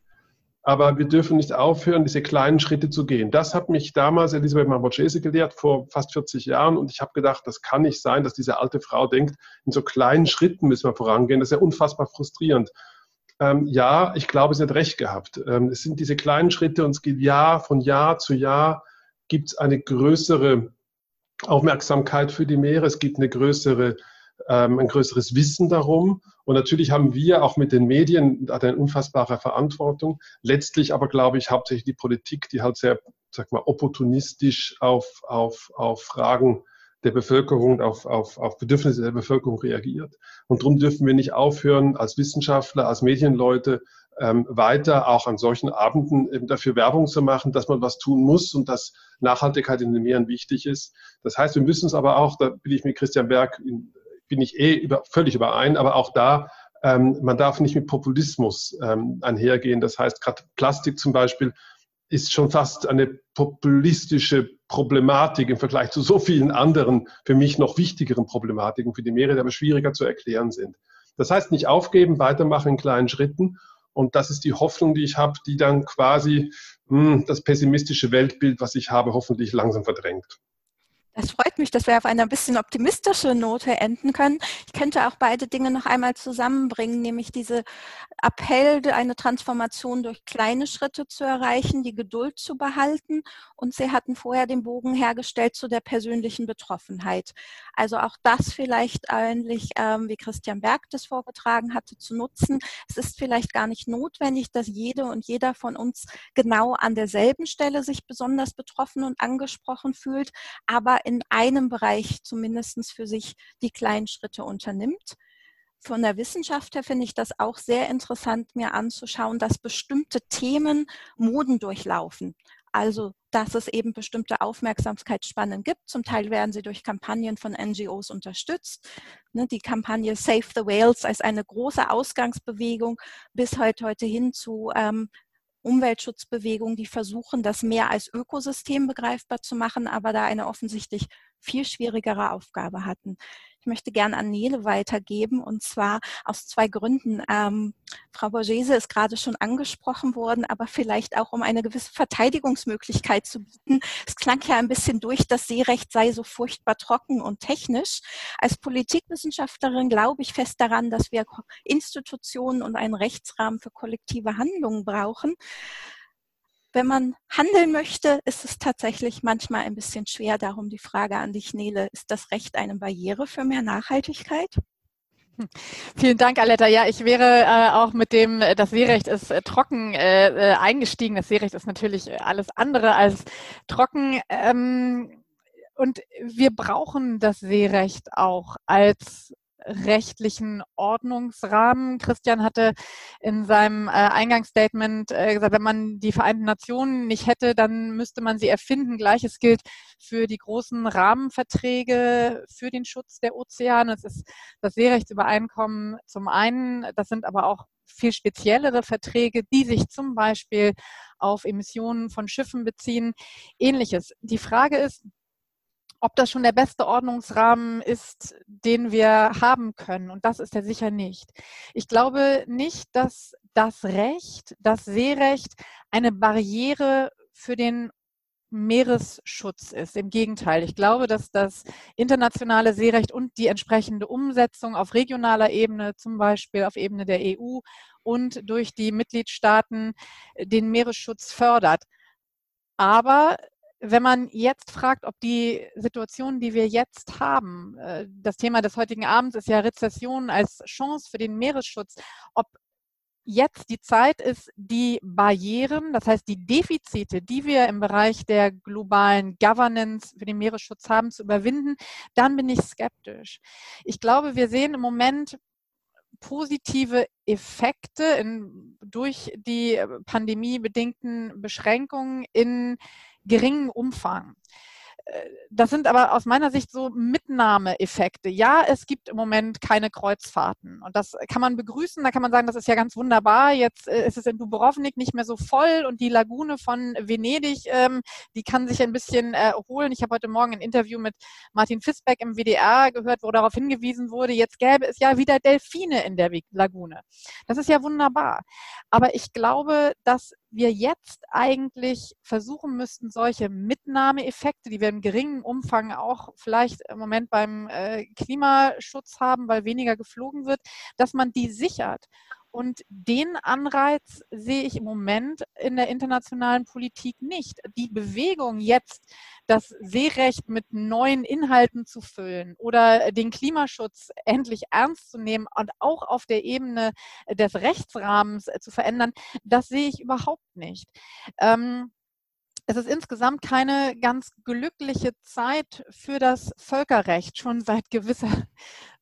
Aber wir dürfen nicht aufhören, diese kleinen Schritte zu gehen. Das hat mich damals Elisabeth Marborgese gelehrt, vor fast 40 Jahren. Und ich habe gedacht, das kann nicht sein, dass diese alte Frau denkt, in so kleinen Schritten müssen wir vorangehen. Das ist ja unfassbar frustrierend. Ähm, ja, ich glaube, sie hat recht gehabt. Ähm, es sind diese kleinen Schritte und es geht Jahr von Jahr zu Jahr gibt es eine größere Aufmerksamkeit für die Meere. Es gibt eine größere ähm, ein größeres Wissen darum. Und natürlich haben wir auch mit den Medien eine unfassbare Verantwortung. Letztlich aber, glaube ich, hauptsächlich die Politik, die halt sehr, sag mal, opportunistisch auf, auf, auf Fragen der Bevölkerung, auf, auf, auf Bedürfnisse der Bevölkerung reagiert. Und darum dürfen wir nicht aufhören, als Wissenschaftler, als Medienleute ähm, weiter auch an solchen Abenden eben dafür Werbung zu machen, dass man was tun muss und dass Nachhaltigkeit in den Meeren wichtig ist. Das heißt, wir müssen es aber auch, da bin ich mit Christian Berg in, bin ich eh über, völlig überein, aber auch da, ähm, man darf nicht mit Populismus ähm, einhergehen. Das heißt, gerade Plastik zum Beispiel ist schon fast eine populistische Problematik im Vergleich zu so vielen anderen, für mich noch wichtigeren Problematiken für die Meere, die aber schwieriger zu erklären sind. Das heißt, nicht aufgeben, weitermachen in kleinen Schritten. Und das ist die Hoffnung, die ich habe, die dann quasi mh, hm, das pessimistische Weltbild, was ich habe, hoffentlich langsam verdrängt. Das freut mich, dass wir auf einer ein bisschen optimistischen Note enden können. Ich könnte auch beide Dinge noch einmal zusammenbringen, nämlich diese Appell, eine Transformation durch kleine Schritte zu erreichen, die Geduld zu behalten. Und Sie hatten vorher den Bogen hergestellt zu der persönlichen Betroffenheit. Also auch das vielleicht eigentlich, ähm, wie Christian Berg das vorgetragen hatte, zu nutzen. Es ist vielleicht gar nicht notwendig, dass jede und jeder von uns genau an derselben Stelle sich besonders betroffen und angesprochen fühlt, aber in einem Bereich zumindest für sich die kleinen Schritte unternimmt. Von der Wissenschaft her finde ich das auch sehr interessant, mir anzuschauen, dass bestimmte Themen Moden durchlaufen. Also, dass es eben bestimmte Aufmerksamkeitsspannen gibt. Zum Teil werden sie durch Kampagnen von NGOs unterstützt. Ne, die Kampagne Save the Whales als eine große Ausgangsbewegung bis heute, heute hin zu ähm, Umweltschutzbewegungen, die versuchen, das Meer als Ökosystem begreifbar zu machen, aber da eine offensichtlich viel schwierigere Aufgabe hatten. Ich möchte gern an Nele weitergeben und zwar aus zwei Gründen. Ähm, Frau Borgese ist gerade schon angesprochen worden, aber vielleicht auch um eine gewisse Verteidigungsmöglichkeit zu bieten. Es klang ja ein bisschen durch, das Seerecht sei so furchtbar trocken und technisch. Als Politikwissenschaftlerin glaube ich fest daran, dass wir Institutionen und einen Rechtsrahmen für kollektive Handlungen brauchen wenn man handeln möchte, ist es tatsächlich manchmal ein bisschen schwer. Darum die Frage an dich, Nele, ist das Recht eine Barriere für mehr Nachhaltigkeit? Hm. Vielen Dank, Aletta. Ja, ich wäre äh, auch mit dem, äh, das Seerecht ist äh, trocken äh, äh, eingestiegen. Das Seerecht ist natürlich alles andere als trocken. Ähm, und wir brauchen das Seerecht auch als rechtlichen Ordnungsrahmen. Christian hatte in seinem äh, Eingangsstatement äh, gesagt, wenn man die Vereinten Nationen nicht hätte, dann müsste man sie erfinden. Gleiches gilt für die großen Rahmenverträge für den Schutz der Ozeane. Es ist das Seerechtsübereinkommen zum einen. Das sind aber auch viel speziellere Verträge, die sich zum Beispiel auf Emissionen von Schiffen beziehen. Ähnliches. Die Frage ist, ob das schon der beste Ordnungsrahmen ist, den wir haben können. Und das ist er sicher nicht. Ich glaube nicht, dass das Recht, das Seerecht eine Barriere für den Meeresschutz ist. Im Gegenteil, ich glaube, dass das internationale Seerecht und die entsprechende Umsetzung auf regionaler Ebene, zum Beispiel auf Ebene der EU und durch die Mitgliedstaaten, den Meeresschutz fördert. Aber wenn man jetzt fragt, ob die Situation, die wir jetzt haben, äh, das Thema des heutigen Abends ist ja Rezession als Chance für den Meeresschutz, ob jetzt die Zeit ist, die Barrieren, das heißt die Defizite, die wir im Bereich der globalen Governance für den Meeresschutz haben, zu überwinden, dann bin ich skeptisch. Ich glaube, wir sehen im Moment positive Effekte in, durch die pandemiebedingten Beschränkungen in geringen Umfang. Äh, das sind aber aus meiner Sicht so Mitnahmeeffekte. Ja, es gibt im Moment keine Kreuzfahrten und das kann man begrüßen. Da kann man sagen, das ist ja ganz wunderbar. Jetzt äh, ist es in Dubrovnik nicht mehr so voll und die Lagune von Venedig, ähm, die kann sich ein bisschen erholen. Ich habe heute Morgen ein Interview mit Martin Fisbeck im WDR gehört, wo darauf hingewiesen wurde, jetzt gäbe es ja wieder Delfine in der Lagune. Das ist ja wunderbar. Aber ich glaube, dass wir jetzt eigentlich versuchen müssten, solche Mitnahmeeffekte, die wir im geringen Umfang auch vielleicht im Moment beim äh, Klimaschutz haben, weil weniger geflogen wird, dass man die sichert. Und den Anreiz sehe ich im Moment in der internationalen Politik nicht. Die Bewegung jetzt, das Seerecht mit neuen Inhalten zu füllen oder den Klimaschutz endlich ernst zu nehmen und auch auf der Ebene des Rechtsrahmens zu verändern, das sehe ich überhaupt nicht. Ähm, es ist insgesamt keine ganz glückliche Zeit für das Völkerrecht, schon seit gewisser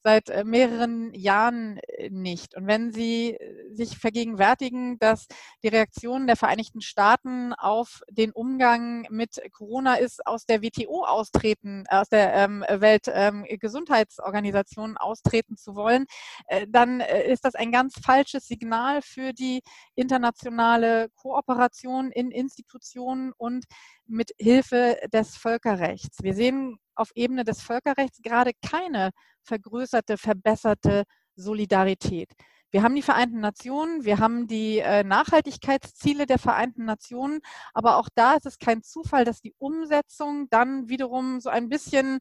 seit äh, mehreren Jahren äh, nicht. Und wenn Sie äh, sich vergegenwärtigen, dass die Reaktion der Vereinigten Staaten auf den Umgang mit Corona ist, aus der WTO austreten, aus der ähm, Weltgesundheitsorganisation ähm, austreten zu wollen, äh, dann ist das ein ganz falsches Signal für die internationale Kooperation in Institutionen und mit Hilfe des Völkerrechts. Wir sehen auf Ebene des Völkerrechts gerade keine vergrößerte, verbesserte Solidarität. Wir haben die Vereinten Nationen, wir haben die äh, Nachhaltigkeitsziele der Vereinten Nationen, aber auch da ist es kein Zufall, dass die Umsetzung dann wiederum so ein bisschen,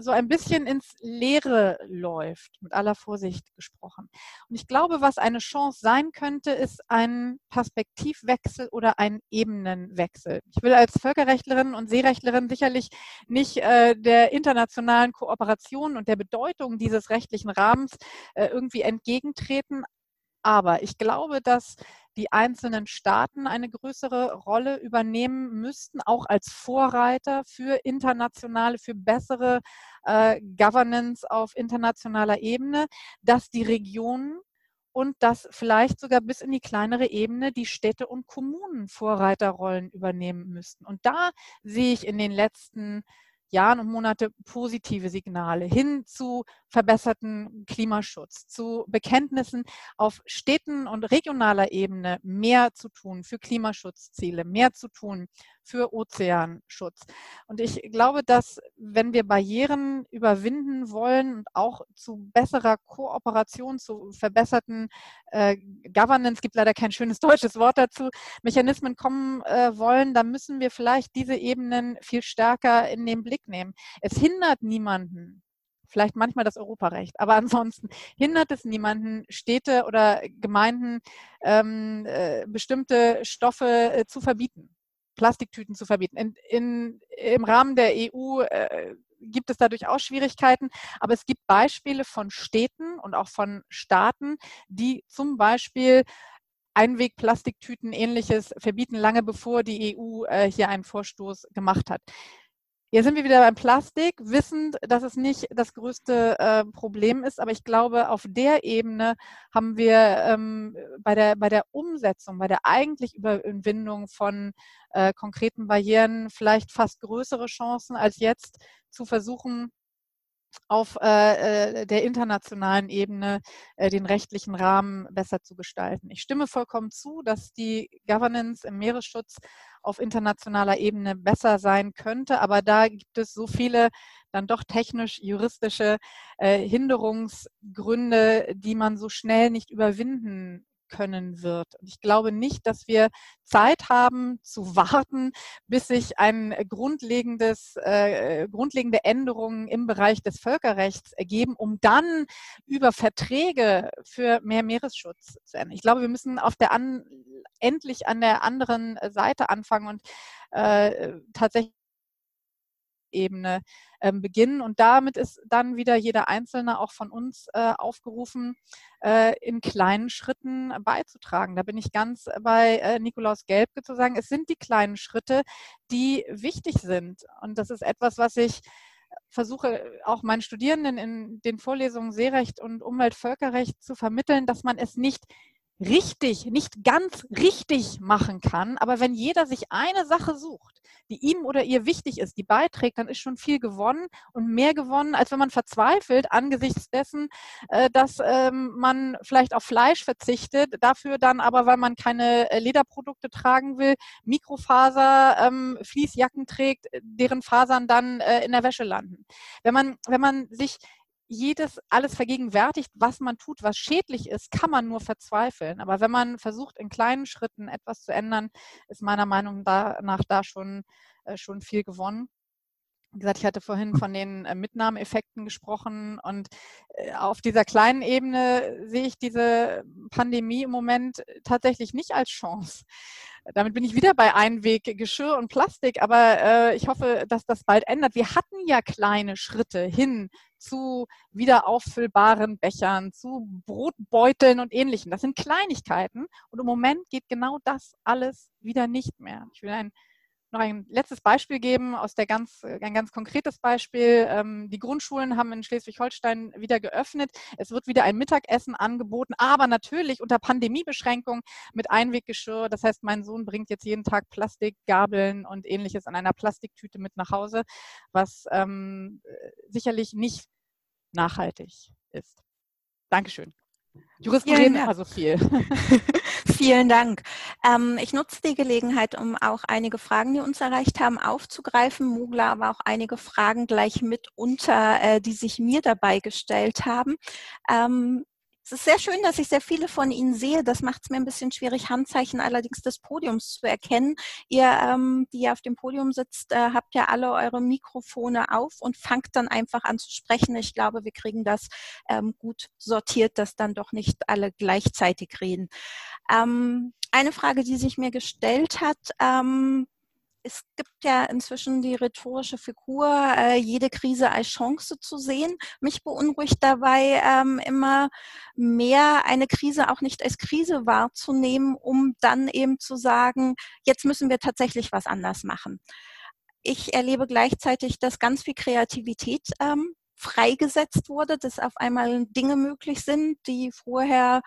so ein bisschen ins Leere läuft, mit aller Vorsicht gesprochen. Und ich glaube, was eine Chance sein könnte, ist ein Perspektivwechsel oder ein Ebenenwechsel. Ich will als Völkerrechtlerin und Seerechtlerin sicherlich nicht äh, der internationalen Kooperation und der Bedeutung dieses rechtlichen Rahmens äh, irgendwie entgegentreten. Aber ich glaube, dass die einzelnen Staaten eine größere Rolle übernehmen müssten, auch als Vorreiter für internationale, für bessere äh, Governance auf internationaler Ebene, dass die Regionen und dass vielleicht sogar bis in die kleinere Ebene die Städte und Kommunen Vorreiterrollen übernehmen müssten. Und da sehe ich in den letzten Jahren und Monate positive Signale hin zu verbesserten Klimaschutz, zu Bekenntnissen auf Städten und regionaler Ebene mehr zu tun für Klimaschutzziele, mehr zu tun für Ozeanschutz. Und ich glaube, dass wenn wir Barrieren überwinden wollen und auch zu besserer Kooperation, zu verbesserten äh, Governance, gibt leider kein schönes deutsches Wort dazu, Mechanismen kommen äh, wollen, dann müssen wir vielleicht diese Ebenen viel stärker in den Blick nehmen. Es hindert niemanden, vielleicht manchmal das Europarecht, aber ansonsten hindert es niemanden, Städte oder Gemeinden ähm, äh, bestimmte Stoffe äh, zu verbieten. Plastiktüten zu verbieten. In, in, Im Rahmen der EU äh, gibt es da durchaus Schwierigkeiten, aber es gibt Beispiele von Städten und auch von Staaten, die zum Beispiel Einwegplastiktüten ähnliches verbieten, lange bevor die EU äh, hier einen Vorstoß gemacht hat. Hier sind wir wieder beim Plastik, wissend, dass es nicht das größte äh, Problem ist, aber ich glaube, auf der Ebene haben wir ähm, bei, der, bei der Umsetzung, bei der eigentlich Überwindung von äh, konkreten Barrieren vielleicht fast größere Chancen, als jetzt zu versuchen, auf äh, äh, der internationalen Ebene äh, den rechtlichen Rahmen besser zu gestalten. Ich stimme vollkommen zu, dass die Governance im Meeresschutz auf internationaler Ebene besser sein könnte, aber da gibt es so viele dann doch technisch-juristische äh, Hinderungsgründe, die man so schnell nicht überwinden können wird. Und ich glaube nicht, dass wir Zeit haben zu warten, bis sich ein grundlegendes, äh, grundlegende Änderungen im Bereich des Völkerrechts ergeben, um dann über Verträge für mehr Meeresschutz zu ändern. Ich glaube, wir müssen auf der an, endlich an der anderen Seite anfangen und äh, tatsächlich Ebene ähm, beginnen. Und damit ist dann wieder jeder Einzelne auch von uns äh, aufgerufen, äh, in kleinen Schritten beizutragen. Da bin ich ganz bei äh, Nikolaus Gelbke zu sagen, es sind die kleinen Schritte, die wichtig sind. Und das ist etwas, was ich versuche auch meinen Studierenden in den Vorlesungen Seerecht und Umweltvölkerrecht zu vermitteln, dass man es nicht richtig, nicht ganz richtig machen kann. Aber wenn jeder sich eine Sache sucht, die ihm oder ihr wichtig ist, die beiträgt, dann ist schon viel gewonnen und mehr gewonnen, als wenn man verzweifelt angesichts dessen, äh, dass ähm, man vielleicht auf Fleisch verzichtet, dafür dann aber, weil man keine äh, Lederprodukte tragen will, Mikrofaser ähm, Fließjacken trägt, deren Fasern dann äh, in der Wäsche landen. Wenn man, wenn man sich jedes alles vergegenwärtigt, was man tut, was schädlich ist, kann man nur verzweifeln. Aber wenn man versucht, in kleinen Schritten etwas zu ändern, ist meiner Meinung nach da schon, äh, schon viel gewonnen. Wie gesagt, ich hatte vorhin von den äh, Mitnahmeeffekten gesprochen und äh, auf dieser kleinen Ebene sehe ich diese Pandemie im Moment tatsächlich nicht als Chance. Damit bin ich wieder bei Einweggeschirr und Plastik, aber äh, ich hoffe, dass das bald ändert. Wir hatten ja kleine Schritte hin zu wieder auffüllbaren Bechern, zu Brotbeuteln und ähnlichem. Das sind Kleinigkeiten und im Moment geht genau das alles wieder nicht mehr. Ich will ein noch ein letztes Beispiel geben aus der ganz, ein ganz konkretes Beispiel. Ähm, die Grundschulen haben in Schleswig-Holstein wieder geöffnet. Es wird wieder ein Mittagessen angeboten, aber natürlich unter Pandemiebeschränkungen mit Einweggeschirr. Das heißt, mein Sohn bringt jetzt jeden Tag Plastik, Gabeln und ähnliches in einer Plastiktüte mit nach Hause, was ähm, sicherlich nicht nachhaltig ist. Dankeschön. Juristen reden immer so viel. Vielen Dank. Ähm, ich nutze die Gelegenheit, um auch einige Fragen, die uns erreicht haben, aufzugreifen. Mugler, aber auch einige Fragen gleich mit unter, äh, die sich mir dabei gestellt haben. Ähm, Es ist sehr schön, dass ich sehr viele von Ihnen sehe. Das macht es mir ein bisschen schwierig, Handzeichen allerdings des Podiums zu erkennen. Ihr, ähm, die auf dem Podium sitzt, äh, habt ja alle eure Mikrofone auf und fangt dann einfach an zu sprechen. Ich glaube, wir kriegen das ähm, gut sortiert, dass dann doch nicht alle gleichzeitig reden. Ähm, eine Frage, die sich mir gestellt hat, ähm, es gibt ja inzwischen die rhetorische Figur, äh, jede Krise als Chance zu sehen. Mich beunruhigt dabei ähm, immer mehr, eine Krise auch nicht als Krise wahrzunehmen, um dann eben zu sagen, jetzt müssen wir tatsächlich was anders machen. Ich erlebe gleichzeitig, dass ganz viel Kreativität ähm, freigesetzt wurde, dass auf einmal Dinge möglich sind, die vorher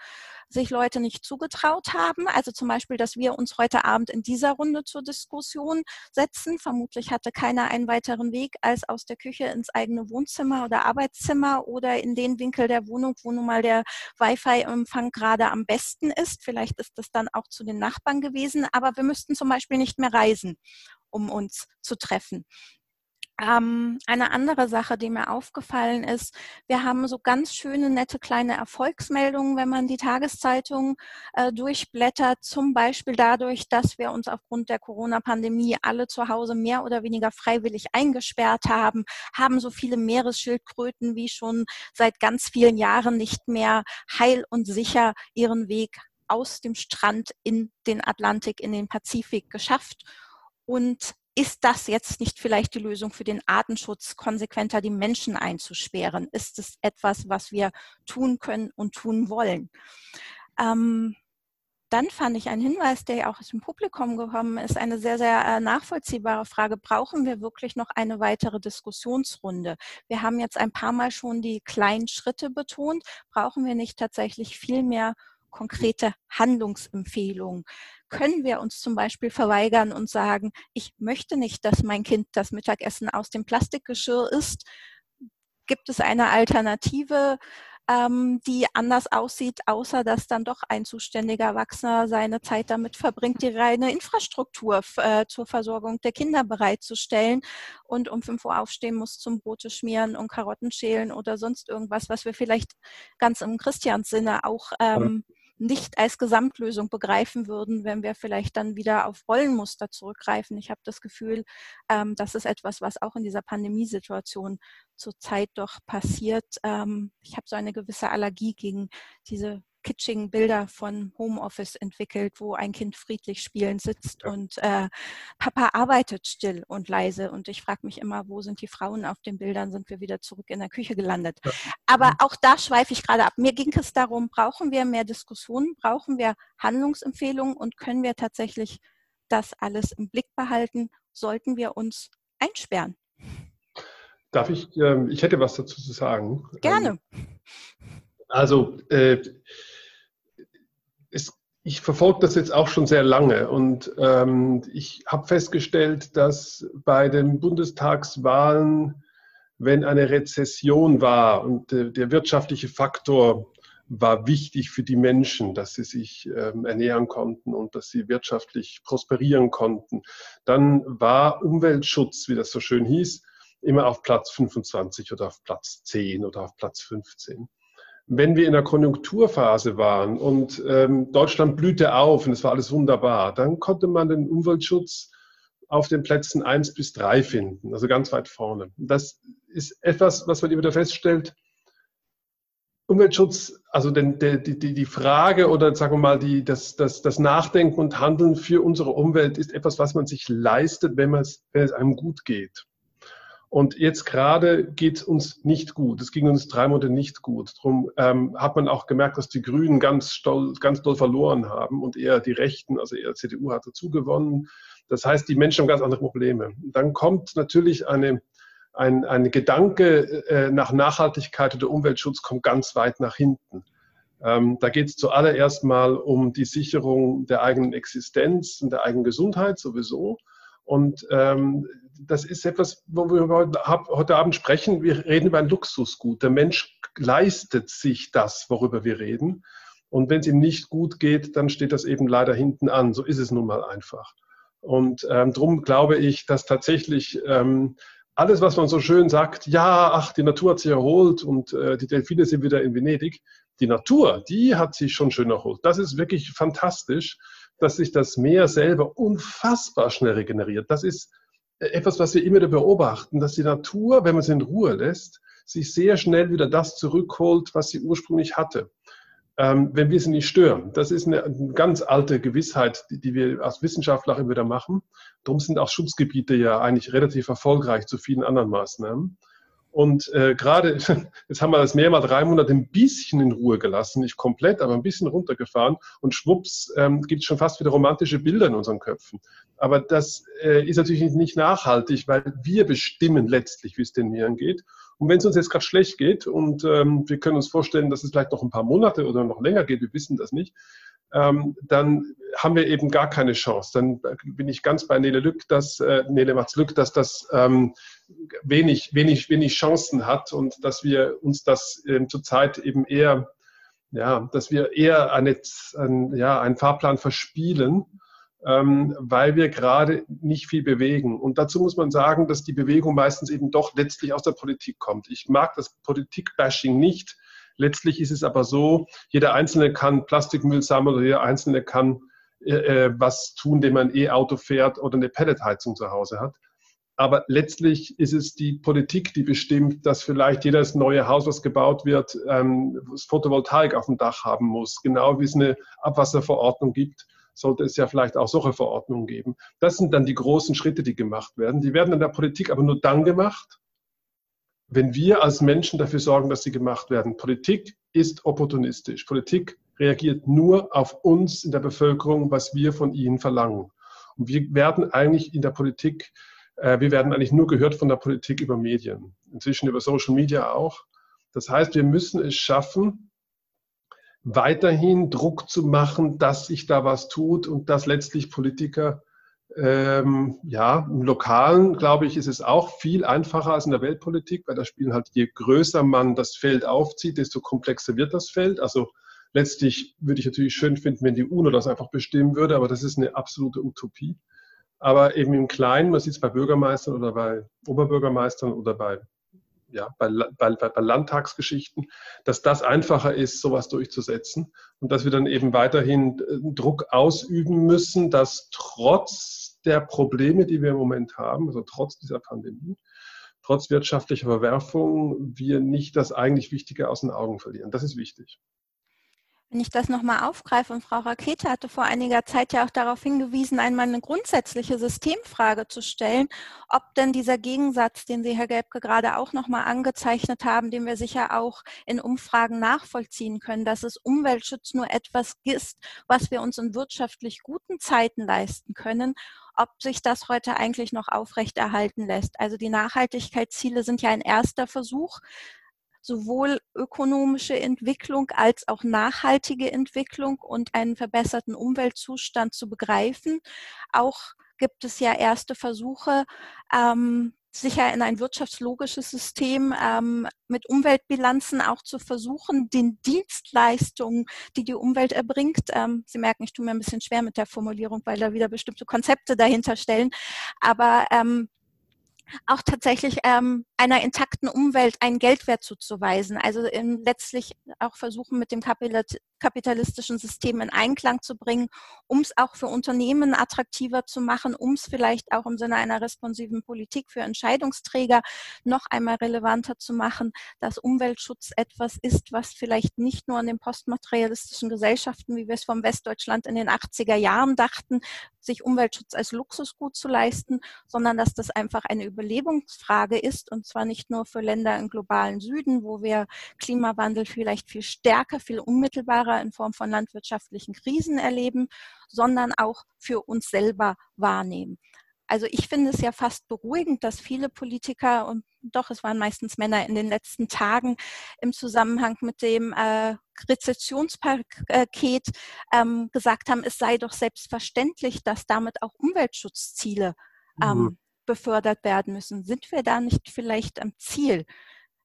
sich Leute nicht zugetraut haben. Also zum Beispiel, dass wir uns heute Abend in dieser Runde zur Diskussion setzen. Vermutlich hatte keiner einen weiteren Weg als aus der Küche ins eigene Wohnzimmer oder Arbeitszimmer oder in den Winkel der Wohnung, wo nun mal der Wi-Fi-Empfang gerade am besten ist. Vielleicht ist das dann auch zu den Nachbarn gewesen, aber wir müssten zum Beispiel nicht mehr reisen um uns zu treffen. Ähm, eine andere Sache, die mir aufgefallen ist, wir haben so ganz schöne, nette kleine Erfolgsmeldungen, wenn man die Tageszeitung äh, durchblättert, zum Beispiel dadurch, dass wir uns aufgrund der Corona-Pandemie alle zu Hause mehr oder weniger freiwillig eingesperrt haben, haben so viele Meeresschildkröten wie schon seit ganz vielen Jahren nicht mehr heil und sicher ihren Weg aus dem Strand in den Atlantik, in den Pazifik geschafft. Und ist das jetzt nicht vielleicht die Lösung für den Artenschutz, konsequenter die Menschen einzusperren? Ist es etwas, was wir tun können und tun wollen? Ähm, dann fand ich einen Hinweis, der auch aus dem Publikum gekommen ist, eine sehr, sehr äh, nachvollziehbare Frage. Brauchen wir wirklich noch eine weitere Diskussionsrunde? Wir haben jetzt ein paar Mal schon die kleinen Schritte betont. Brauchen wir nicht tatsächlich viel mehr konkrete Handlungsempfehlungen? Können wir uns zum Beispiel verweigern und sagen, ich möchte nicht, dass mein Kind das Mittagessen aus dem Plastikgeschirr isst? Gibt es eine Alternative? ähm, die anders aussieht, außer dass dann doch ein zuständiger Erwachsener seine Zeit damit verbringt, die reine Infrastruktur äh, zur Versorgung der Kinder bereitzustellen und um 5 Uhr aufstehen muss zum Brote schmieren und Karotten schälen oder sonst irgendwas, was wir vielleicht ganz im Christians Sinne auch ähm, nicht als Gesamtlösung begreifen würden, wenn wir vielleicht dann wieder auf Rollenmuster zurückgreifen. Ich habe das Gefühl, ähm, das ist etwas, was auch in dieser Pandemiesituation zurzeit doch passiert. Ähm, ich habe so eine gewisse Allergie gegen diese kitschigen Bilder von Homeoffice entwickelt, wo ein Kind friedlich spielend sitzt und äh, Papa arbeitet still und leise. Und ich frage mich immer, wo sind die Frauen auf den Bildern? Sind wir wieder zurück in der Küche gelandet? Aber mhm. auch da schweife ich gerade ab. Mir ging es darum, brauchen wir mehr Diskussionen, brauchen wir Handlungsempfehlungen und können wir tatsächlich das alles im Blick behalten? Sollten wir uns einsperren? Darf ich, äh, ich hätte was dazu zu sagen. Gerne. Ähm, also, äh, ich verfolge das jetzt auch schon sehr lange und ähm, ich habe festgestellt, dass bei den Bundestagswahlen, wenn eine Rezession war und äh, der wirtschaftliche Faktor war wichtig für die Menschen, dass sie sich ähm, ernähren konnten und dass sie wirtschaftlich prosperieren konnten, dann war Umweltschutz, wie das so schön hieß, immer auf Platz 25 oder auf Platz 10 oder auf Platz 15 wenn wir in der Konjunkturphase waren und ähm, Deutschland blühte auf und es war alles wunderbar, dann konnte man den Umweltschutz auf den Plätzen eins bis drei finden, also ganz weit vorne. Das ist etwas, was man immer wieder feststellt. Umweltschutz, also den, die, die, die Frage oder sagen wir mal die, das, das, das Nachdenken und Handeln für unsere Umwelt ist etwas, was man sich leistet, wenn, wenn es einem gut geht. Und jetzt gerade geht es uns nicht gut. Es ging uns drei Monate nicht gut. Darum ähm, hat man auch gemerkt, dass die Grünen ganz, stolz, ganz doll verloren haben und eher die Rechten, also eher CDU hat dazu gewonnen. Das heißt, die Menschen haben ganz andere Probleme. Dann kommt natürlich eine, ein, ein Gedanke äh, nach Nachhaltigkeit oder Umweltschutz kommt ganz weit nach hinten. Ähm, da geht es zuallererst mal um die Sicherung der eigenen Existenz und der eigenen Gesundheit sowieso. Und ähm, das ist etwas, wo wir heute Abend sprechen. Wir reden über ein Luxusgut. Der Mensch leistet sich das, worüber wir reden. Und wenn es ihm nicht gut geht, dann steht das eben leider hinten an. So ist es nun mal einfach. Und ähm, darum glaube ich, dass tatsächlich ähm, alles, was man so schön sagt, ja, ach, die Natur hat sich erholt und äh, die Delfine sind wieder in Venedig, Die Natur, die hat sich schon schön erholt. Das ist wirklich fantastisch, dass sich das Meer selber unfassbar schnell regeneriert. Das ist etwas, was wir immer wieder beobachten, dass die Natur, wenn man sie in Ruhe lässt, sich sehr schnell wieder das zurückholt, was sie ursprünglich hatte ähm, wenn wir sie nicht stören. Das ist eine, eine ganz alte Gewissheit, die, die, wir als Wissenschaftler immer wieder machen. Darum sind auch Schutzgebiete ja eigentlich relativ erfolgreich zu vielen anderen Maßnahmen. Und äh, gerade, jetzt haben wir das Meer mal drei Monate ein bisschen in Ruhe gelassen, nicht komplett, aber ein bisschen runtergefahren. Und schwupps ähm, gibt es schon fast wieder romantische Bilder in unseren Köpfen. Aber das äh, ist natürlich nicht nachhaltig, weil wir bestimmen letztlich, wie es den Meeren geht. Und wenn es uns jetzt gerade schlecht geht und ähm, wir können uns vorstellen, dass es vielleicht noch ein paar Monate oder noch länger geht, wir wissen das nicht, ähm, dann haben wir eben gar keine Chance. Dann bin ich ganz bei Nele Lück, dass äh, Nele Matz Lück, dass das ähm, wenig, wenig, wenig Chancen hat und dass wir uns das ähm, zurzeit eben eher, ja, dass wir eher eine, ein, ja, einen Fahrplan verspielen ähm, weil wir gerade nicht viel bewegen. Und dazu muss man sagen, dass die Bewegung meistens eben doch letztlich aus der Politik kommt. Ich mag das Politikbashing nicht. Letztlich ist es aber so, jeder Einzelne kann Plastikmüll sammeln oder jeder Einzelne kann äh, äh was tun, indem man ein E-Auto fährt oder eine Pelletheizung zu Hause hat. Aber letztlich ist es die Politik, die bestimmt, dass vielleicht jedes neue Haus, was gebaut wird, ähm, Photovoltaik auf dem Dach haben muss, genau wie es eine Abwasserverordnung gibt sollte es ja vielleicht auch solche Verordnungen geben. Das sind dann die großen Schritte, die gemacht werden. Die werden in der Politik aber nur dann gemacht, wenn wir als Menschen dafür sorgen, dass sie gemacht werden. Politik ist opportunistisch. Politik reagiert nur auf uns in der Bevölkerung, was wir von ihnen verlangen. Und wir werden eigentlich in der Politik, äh, wir werden eigentlich nur gehört von der Politik über Medien, inzwischen über Social Media auch. Das heißt, wir müssen es schaffen, weiterhin Druck zu machen, dass sich da was tut und dass letztlich Politiker, ähm, ja, im Lokalen, glaube ich, ist es auch viel einfacher als in der Weltpolitik, weil da spielen halt, je größer man das Feld aufzieht, desto komplexer wird das Feld. Also letztlich würde ich natürlich schön finden, wenn die UNO das einfach bestimmen würde, aber das ist eine absolute Utopie. Aber eben im Kleinen, man sieht es bei Bürgermeistern oder bei Oberbürgermeistern oder bei ja, bei, bei, bei Landtagsgeschichten, dass das einfacher ist, sowas durchzusetzen und dass wir dann eben weiterhin äh, Druck ausüben müssen, dass trotz der Probleme, die wir im Moment haben, also trotz dieser Pandemie, trotz wirtschaftlicher Verwerfung, wir nicht das eigentlich Wichtige aus den Augen verlieren. Das ist wichtig. Wenn ich das nochmal aufgreife, und Frau Rakete hatte vor einiger Zeit ja auch darauf hingewiesen, einmal eine grundsätzliche Systemfrage zu stellen, ob denn dieser Gegensatz, den Sie, Herr Gelbke, gerade auch nochmal angezeichnet haben, den wir sicher auch in Umfragen nachvollziehen können, dass es Umweltschutz nur etwas ist, was wir uns in wirtschaftlich guten Zeiten leisten können ob sich das heute eigentlich noch aufrechterhalten lässt. Also die Nachhaltigkeitsziele sind ja ein erster Versuch, sowohl ökonomische Entwicklung als auch nachhaltige Entwicklung und einen verbesserten Umweltzustand zu begreifen. Auch gibt es ja erste Versuche, ähm, sicher in ein wirtschaftslogisches System ähm, mit Umweltbilanzen auch zu versuchen, den Dienstleistungen, die die Umwelt erbringt, ähm, Sie merken, ich tue mir ein bisschen schwer mit der Formulierung, weil da wieder bestimmte Konzepte dahinter stellen, aber ähm, auch tatsächlich ähm, einer intakten Umwelt einen Geldwert zuzuweisen. Also in, letztlich auch versuchen, mit dem kapitalistischen System in Einklang zu bringen, um es auch für Unternehmen attraktiver zu machen, um es vielleicht auch im Sinne einer responsiven Politik für Entscheidungsträger noch einmal relevanter zu machen, dass Umweltschutz etwas ist, was vielleicht nicht nur in den postmaterialistischen Gesellschaften, wie wir es vom Westdeutschland in den 80er Jahren dachten, sich Umweltschutz als Luxusgut zu leisten, sondern dass das einfach eine Überlebensfrage ist und zwar nicht nur für Länder im globalen Süden, wo wir Klimawandel vielleicht viel stärker, viel unmittelbarer in Form von landwirtschaftlichen Krisen erleben, sondern auch für uns selber wahrnehmen. Also ich finde es ja fast beruhigend, dass viele Politiker und doch, es waren meistens Männer in den letzten Tagen im Zusammenhang mit dem äh, Rezessionspaket ähm, gesagt haben, es sei doch selbstverständlich, dass damit auch Umweltschutzziele ähm, mhm. Befördert werden müssen. Sind wir da nicht vielleicht am Ziel?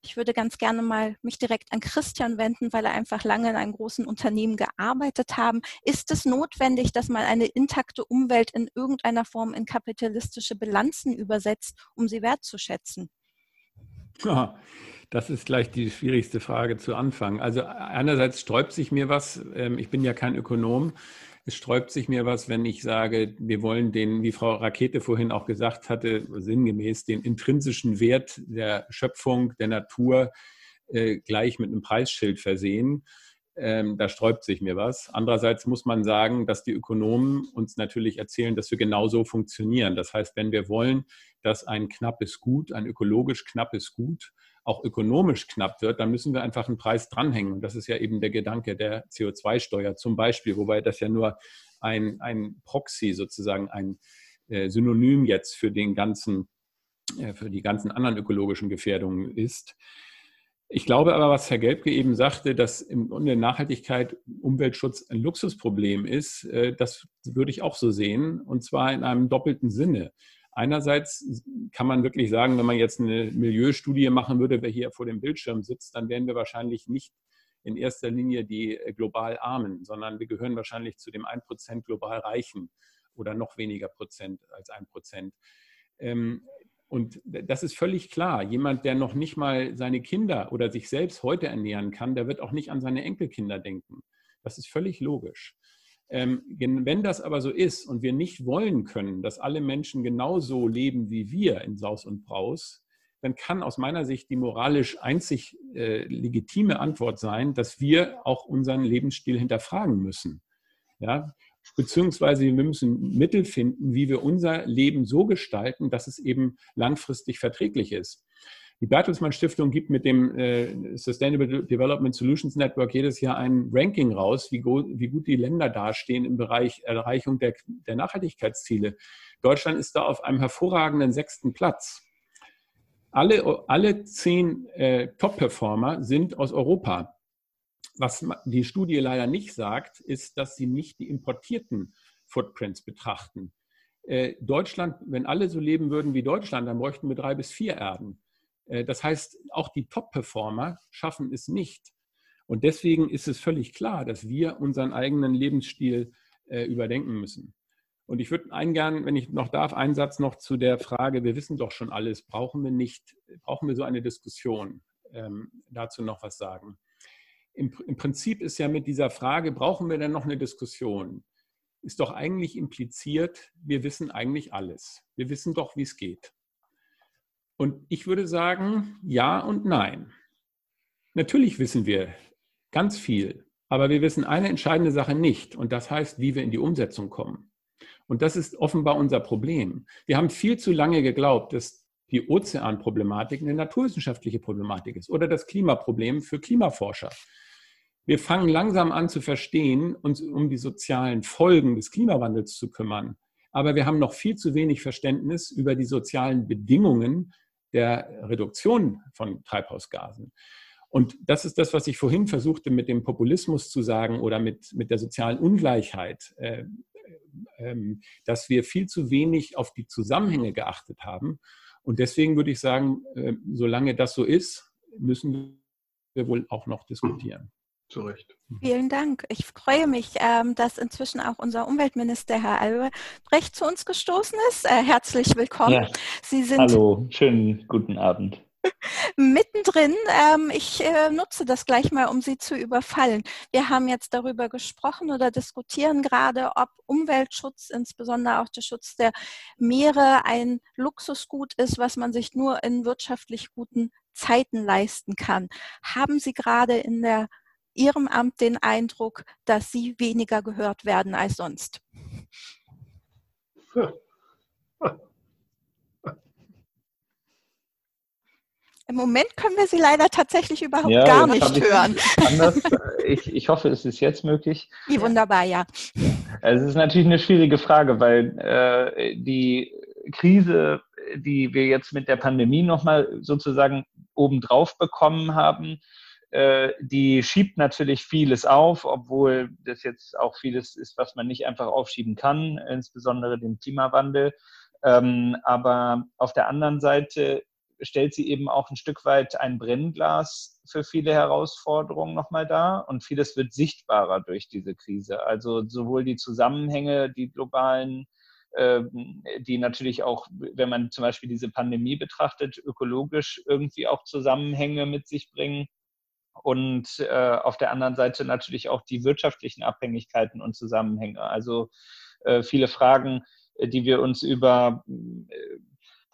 Ich würde ganz gerne mal mich direkt an Christian wenden, weil er einfach lange in einem großen Unternehmen gearbeitet haben. Ist es notwendig, dass man eine intakte Umwelt in irgendeiner Form in kapitalistische Bilanzen übersetzt, um sie wertzuschätzen? Ja, Das ist gleich die schwierigste Frage zu Anfang. Also einerseits sträubt sich mir was. Ähm, ich bin ja kein Ökonom. Es sträubt sich mir was, wenn ich sage, wir wollen den, wie Frau Rakete vorhin auch gesagt hatte, sinngemäß den intrinsischen Wert der Schöpfung, der Natur äh, gleich mit einem Preisschild versehen. Ähm, da sträubt sich mir was. Andererseits muss man sagen, dass die Ökonomen uns natürlich erzählen, dass wir genauso funktionieren. Das heißt, wenn wir wollen, dass ein knappes Gut, ein ökologisch knappes Gut, auch ökonomisch knapp wird, dann müssen wir einfach einen Preis dranhängen. Und das ist ja eben der Gedanke der CO2-Steuer zum Beispiel, wobei das ja nur ein, ein Proxy sozusagen, ein äh, Synonym jetzt für den ganzen, äh, für die ganzen anderen ökologischen Gefährdungen ist. Ich glaube aber, was Herr Gelbke eben sagte, dass im Grunde Nachhaltigkeit, Umweltschutz ein Luxusproblem ist, äh, das würde ich auch so sehen, und zwar in einem doppelten Sinne. Einerseits kann man wirklich sagen, wenn man jetzt eine Milieustudie machen würde, wer hier vor dem Bildschirm sitzt, dann wären wir wahrscheinlich nicht in erster Linie die äh, global Armen, sondern wir gehören wahrscheinlich zu dem 1% global Reichen oder noch weniger Prozent als 1%. Ähm, und das ist völlig klar. Jemand, der noch nicht mal seine Kinder oder sich selbst heute ernähren kann, der wird auch nicht an seine Enkelkinder denken. Das ist völlig logisch. Ähm, wenn das aber so ist und wir nicht wollen können, dass alle Menschen genauso leben wie wir in Saus und Braus, dann kann aus meiner Sicht die moralisch einzig äh, legitime Antwort sein, dass wir auch unseren Lebensstil hinterfragen müssen. Ja? Beziehungsweise wir müssen Mittel finden, wie wir unser Leben so gestalten, dass es eben langfristig verträglich ist. Die Bertelsmann Stiftung gibt mit dem äh, Sustainable Development Solutions Network jedes Jahr ein Ranking raus, wie, go, wie gut die Länder dastehen im Bereich Erreichung der, der Nachhaltigkeitsziele. Deutschland ist da auf einem hervorragenden sechsten Platz. Alle, alle zehn äh, Top-Performer sind aus Europa. Was die Studie leider nicht sagt, ist, dass sie nicht die importierten Footprints betrachten. Äh, Deutschland, wenn alle so leben würden wie Deutschland, dann bräuchten wir drei bis vier Erden. Äh, das heißt, auch die Top-Performer schaffen es nicht. Und deswegen ist es völlig klar, dass wir unseren eigenen Lebensstil äh, überdenken müssen. Und ich würde eingern, wenn ich noch darf, einen Satz noch zu der Frage, wir wissen doch schon alles, brauchen wir nicht, brauchen wir so eine Diskussion? Ähm, dazu noch was sagen. Im, Im Prinzip ist ja mit dieser Frage, brauchen wir denn noch eine Diskussion? Ist doch eigentlich impliziert, wir wissen eigentlich alles. Wir wissen doch, wie es geht. Und ich würde sagen, ja und nein. Natürlich wissen wir ganz viel, aber wir wissen eine entscheidende Sache nicht und das heißt, wie wir in die Umsetzung kommen. Und das ist offenbar unser Problem. Wir haben viel zu lange geglaubt, dass die Ozeanproblematik eine naturwissenschaftliche Problematik ist oder das Klimaproblem für Klimaforscher. Wir fangen langsam an zu verstehen, uns um die sozialen Folgen des Klimawandels zu kümmern. Aber wir haben noch viel zu wenig Verständnis über die sozialen Bedingungen, der Reduktion von Treibhausgasen. Und das ist das, was ich vorhin versuchte mit dem Populismus zu sagen oder mit, mit der sozialen Ungleichheit, äh, äh, dass wir viel zu wenig auf die Zusammenhänge geachtet haben. Und deswegen würde ich sagen, äh, solange das so ist, müssen wir wohl auch noch diskutieren. Zu Recht. Mhm. Vielen Dank. Ich freue mich, ähm, dass inzwischen auch unser Umweltminister, Herr Albrecht, zu uns gestoßen ist. Äh, herzlich willkommen. Ja. Sie sind Hallo, schönen guten Abend. Mittendrin, ähm, ich äh, nutze das gleich mal, um Sie zu überfallen. Wir haben jetzt darüber gesprochen oder diskutieren gerade, ob Umweltschutz, insbesondere auch der Schutz der Meere, ein Luxusgut ist, was man sich nur in wirtschaftlich guten Zeiten leisten kann. Haben Sie gerade in der Ihrem Amt den Eindruck, dass Sie weniger gehört werden als sonst? Im Moment können wir Sie leider tatsächlich überhaupt ja, gar nicht hören. Anders. Ich, ich hoffe, es ist jetzt möglich. Wie wunderbar, ja. Es ist natürlich eine schwierige Frage, weil äh, die Krise, die wir jetzt mit der Pandemie nochmal sozusagen obendrauf bekommen haben, äh, die schiebt natürlich vieles auf, obwohl das jetzt auch vieles ist, was man nicht einfach aufschieben kann, insbesondere den Klimawandel. Ähm, aber auf der anderen Seite stellt sie eben auch ein Stück weit ein Brennglas für viele Herausforderungen nochmal dar und vieles wird sichtbarer durch diese Krise. Also sowohl die Zusammenhänge, die globalen, ähm, die natürlich auch, wenn man zum Beispiel diese Pandemie betrachtet, ökologisch irgendwie auch Zusammenhänge mit sich bringen. Und äh, auf der anderen Seite natürlich auch die wirtschaftlichen Abhängigkeiten und Zusammenhänge. Also äh, viele Fragen, die wir uns über äh,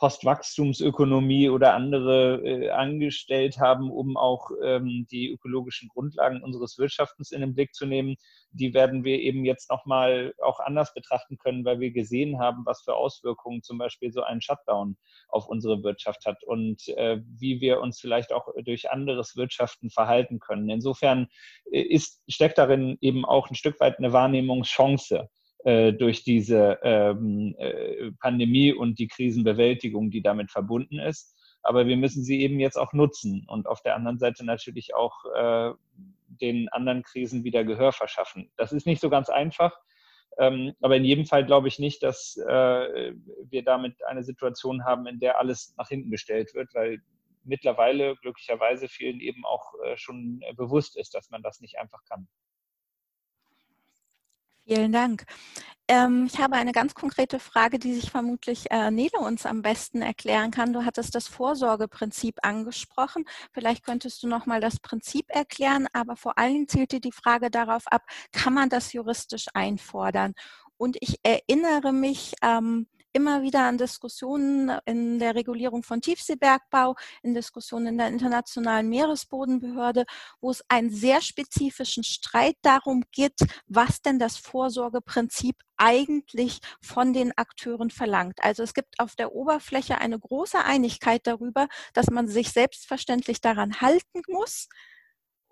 Postwachstumsökonomie oder andere äh, angestellt haben, um auch ähm, die ökologischen Grundlagen unseres Wirtschaftens in den Blick zu nehmen, die werden wir eben jetzt nochmal auch anders betrachten können, weil wir gesehen haben, was für Auswirkungen zum Beispiel so ein Shutdown auf unsere Wirtschaft hat und äh, wie wir uns vielleicht auch durch anderes Wirtschaften verhalten können. Insofern äh, ist, steckt darin eben auch ein Stück weit eine Wahrnehmungschance durch diese ähm, äh, Pandemie und die Krisenbewältigung, die damit verbunden ist. Aber wir müssen sie eben jetzt auch nutzen und auf der anderen Seite natürlich auch äh, den anderen Krisen wieder Gehör verschaffen. Das ist nicht so ganz einfach, ähm, aber in jedem Fall glaube ich nicht, dass äh, wir damit eine Situation haben, in der alles nach hinten gestellt wird, weil mittlerweile glücklicherweise vielen eben auch äh, schon bewusst ist, dass man das nicht einfach kann. Vielen Dank. Ähm, ich habe eine ganz konkrete Frage, die sich vermutlich äh, Nele uns am besten erklären kann. Du hattest das Vorsorgeprinzip angesprochen. Vielleicht könntest du noch mal das Prinzip erklären, aber vor allem zielte die Frage darauf ab, kann man das juristisch einfordern? Und ich erinnere mich, ähm, immer wieder an Diskussionen in der Regulierung von Tiefseebergbau, in Diskussionen in der Internationalen Meeresbodenbehörde, wo es einen sehr spezifischen Streit darum geht, was denn das Vorsorgeprinzip eigentlich von den Akteuren verlangt. Also es gibt auf der Oberfläche eine große Einigkeit darüber, dass man sich selbstverständlich daran halten muss,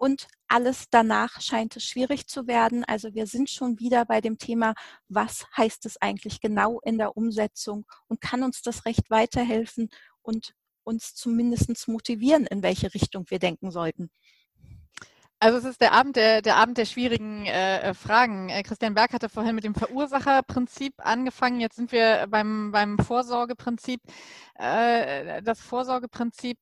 und alles danach scheint es schwierig zu werden. Also wir sind schon wieder bei dem Thema, was heißt es eigentlich genau in der Umsetzung und kann uns das Recht weiterhelfen und uns zumindest motivieren, in welche Richtung wir denken sollten. Also es ist der Abend der, der Abend der schwierigen äh, äh Fragen. Äh, Christian Berg hatte vorhin mit dem Verursacherprinzip angefangen. Jetzt sind wir beim, beim Vorsorgeprinzip. Äh, das Vorsorgeprinzip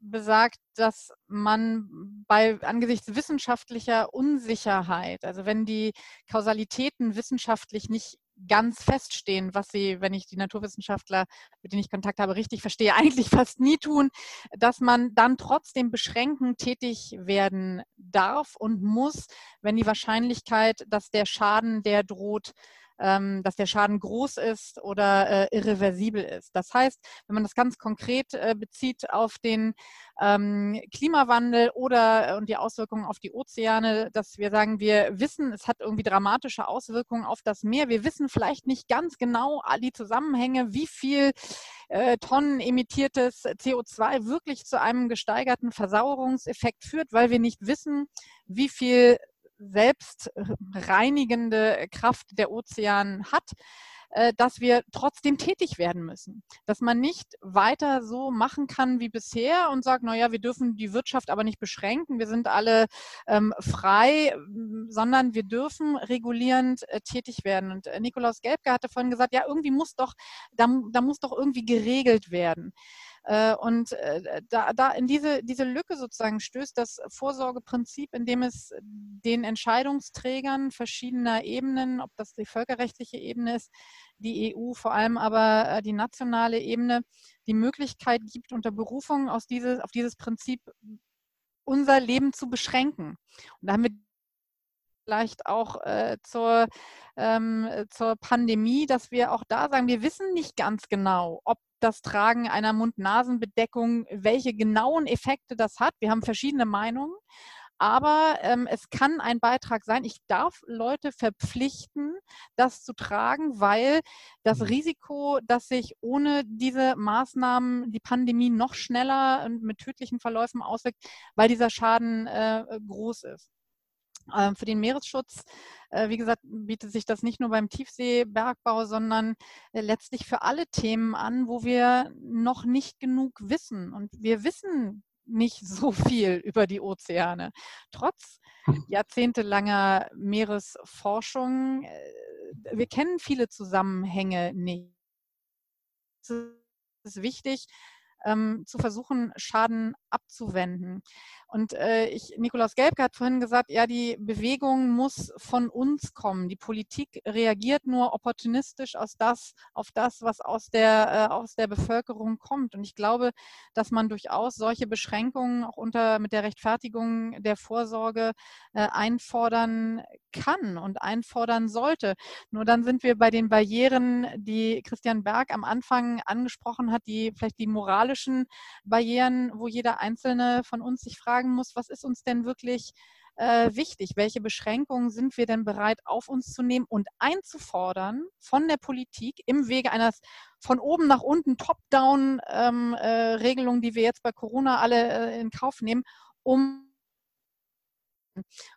besagt, dass man bei angesichts wissenschaftlicher Unsicherheit, also wenn die Kausalitäten wissenschaftlich nicht ganz feststehen, was sie, wenn ich die Naturwissenschaftler, mit denen ich Kontakt habe, richtig verstehe, eigentlich fast nie tun, dass man dann trotzdem beschränkend tätig werden darf und muss, wenn die Wahrscheinlichkeit, dass der Schaden, der droht, ähm, dass der Schaden groß ist oder äh, irreversibel ist. Das heißt, wenn man das ganz konkret äh, bezieht auf den ähm, Klimawandel oder äh, und die Auswirkungen auf die Ozeane, dass wir sagen, wir wissen, es hat irgendwie dramatische Auswirkungen auf das Meer. Wir wissen vielleicht nicht ganz genau die Zusammenhänge, wie viel äh, Tonnen emittiertes CO2 wirklich zu einem gesteigerten Versauerungseffekt führt, weil wir nicht wissen, wie viel selbstreinigende Kraft der Ozean hat, äh, dass wir trotzdem tätig werden müssen. Dass man nicht weiter so machen kann wie bisher und sagt, naja, wir dürfen die Wirtschaft aber nicht beschränken, wir sind alle ähm, frei, sondern wir dürfen regulierend äh, tätig werden. Und äh, Nikolaus Gelbke hatte vorhin gesagt, ja, irgendwie muss doch, da, da muss doch irgendwie geregelt werden. Äh, und äh, da, da in diese, diese Lücke sozusagen stößt das Vorsorgeprinzip, indem es den Entscheidungsträgern verschiedener Ebenen, ob das die völkerrechtliche Ebene ist, die EU, vor allem aber äh, die nationale Ebene, die Möglichkeit gibt, unter Berufung aus dieses, auf dieses Prinzip unser Leben zu beschränken. Und da haben wir vielleicht auch äh, zur, ähm, zur Pandemie, dass wir auch da sagen, wir wissen nicht ganz genau, ob das Tragen einer Mund-Nasen-Bedeckung, welche genauen Effekte das hat. Wir haben verschiedene Meinungen. Aber ähm, es kann ein Beitrag sein. Ich darf Leute verpflichten, das zu tragen, weil das mhm. Risiko, dass sich ohne diese Maßnahmen die Pandemie noch schneller mit tödlichen Verläufen auswirkt, weil dieser Schaden äh, groß ist. Ähm, für den Meeresschutz, äh, wie gesagt, bietet sich das nicht nur beim Tiefseebergbau, sondern äh, letztlich für alle Themen an, wo wir noch nicht genug wissen. Und wir wissen nicht so viel über die Ozeane. Trotz jahrzehntelanger Meeresforschung, äh, wir kennen viele Zusammenhänge nicht. Es ist wichtig, ähm, zu versuchen, Schaden abzuwenden. Und äh, ich, Nikolaus Gelbke hat vorhin gesagt, ja, die Bewegung muss von uns kommen. Die Politik reagiert nur opportunistisch aus das, auf das, was aus der, äh, aus der Bevölkerung kommt. Und ich glaube, dass man durchaus solche Beschränkungen auch unter, mit der Rechtfertigung der Vorsorge äh, einfordern kann und einfordern sollte. Nur dann sind wir bei den Barrieren, die Christian Berg am Anfang angesprochen hat, die vielleicht die moralischen Barrieren, wo jeder Einzelne von uns sich fragen muss, was ist uns denn wirklich äh, wichtig? Welche Beschränkungen sind wir denn bereit auf uns zu nehmen und einzufordern von der Politik im Wege einer von oben nach unten Top-Down-Regelung, ähm, äh, die wir jetzt bei Corona alle äh, in Kauf nehmen, um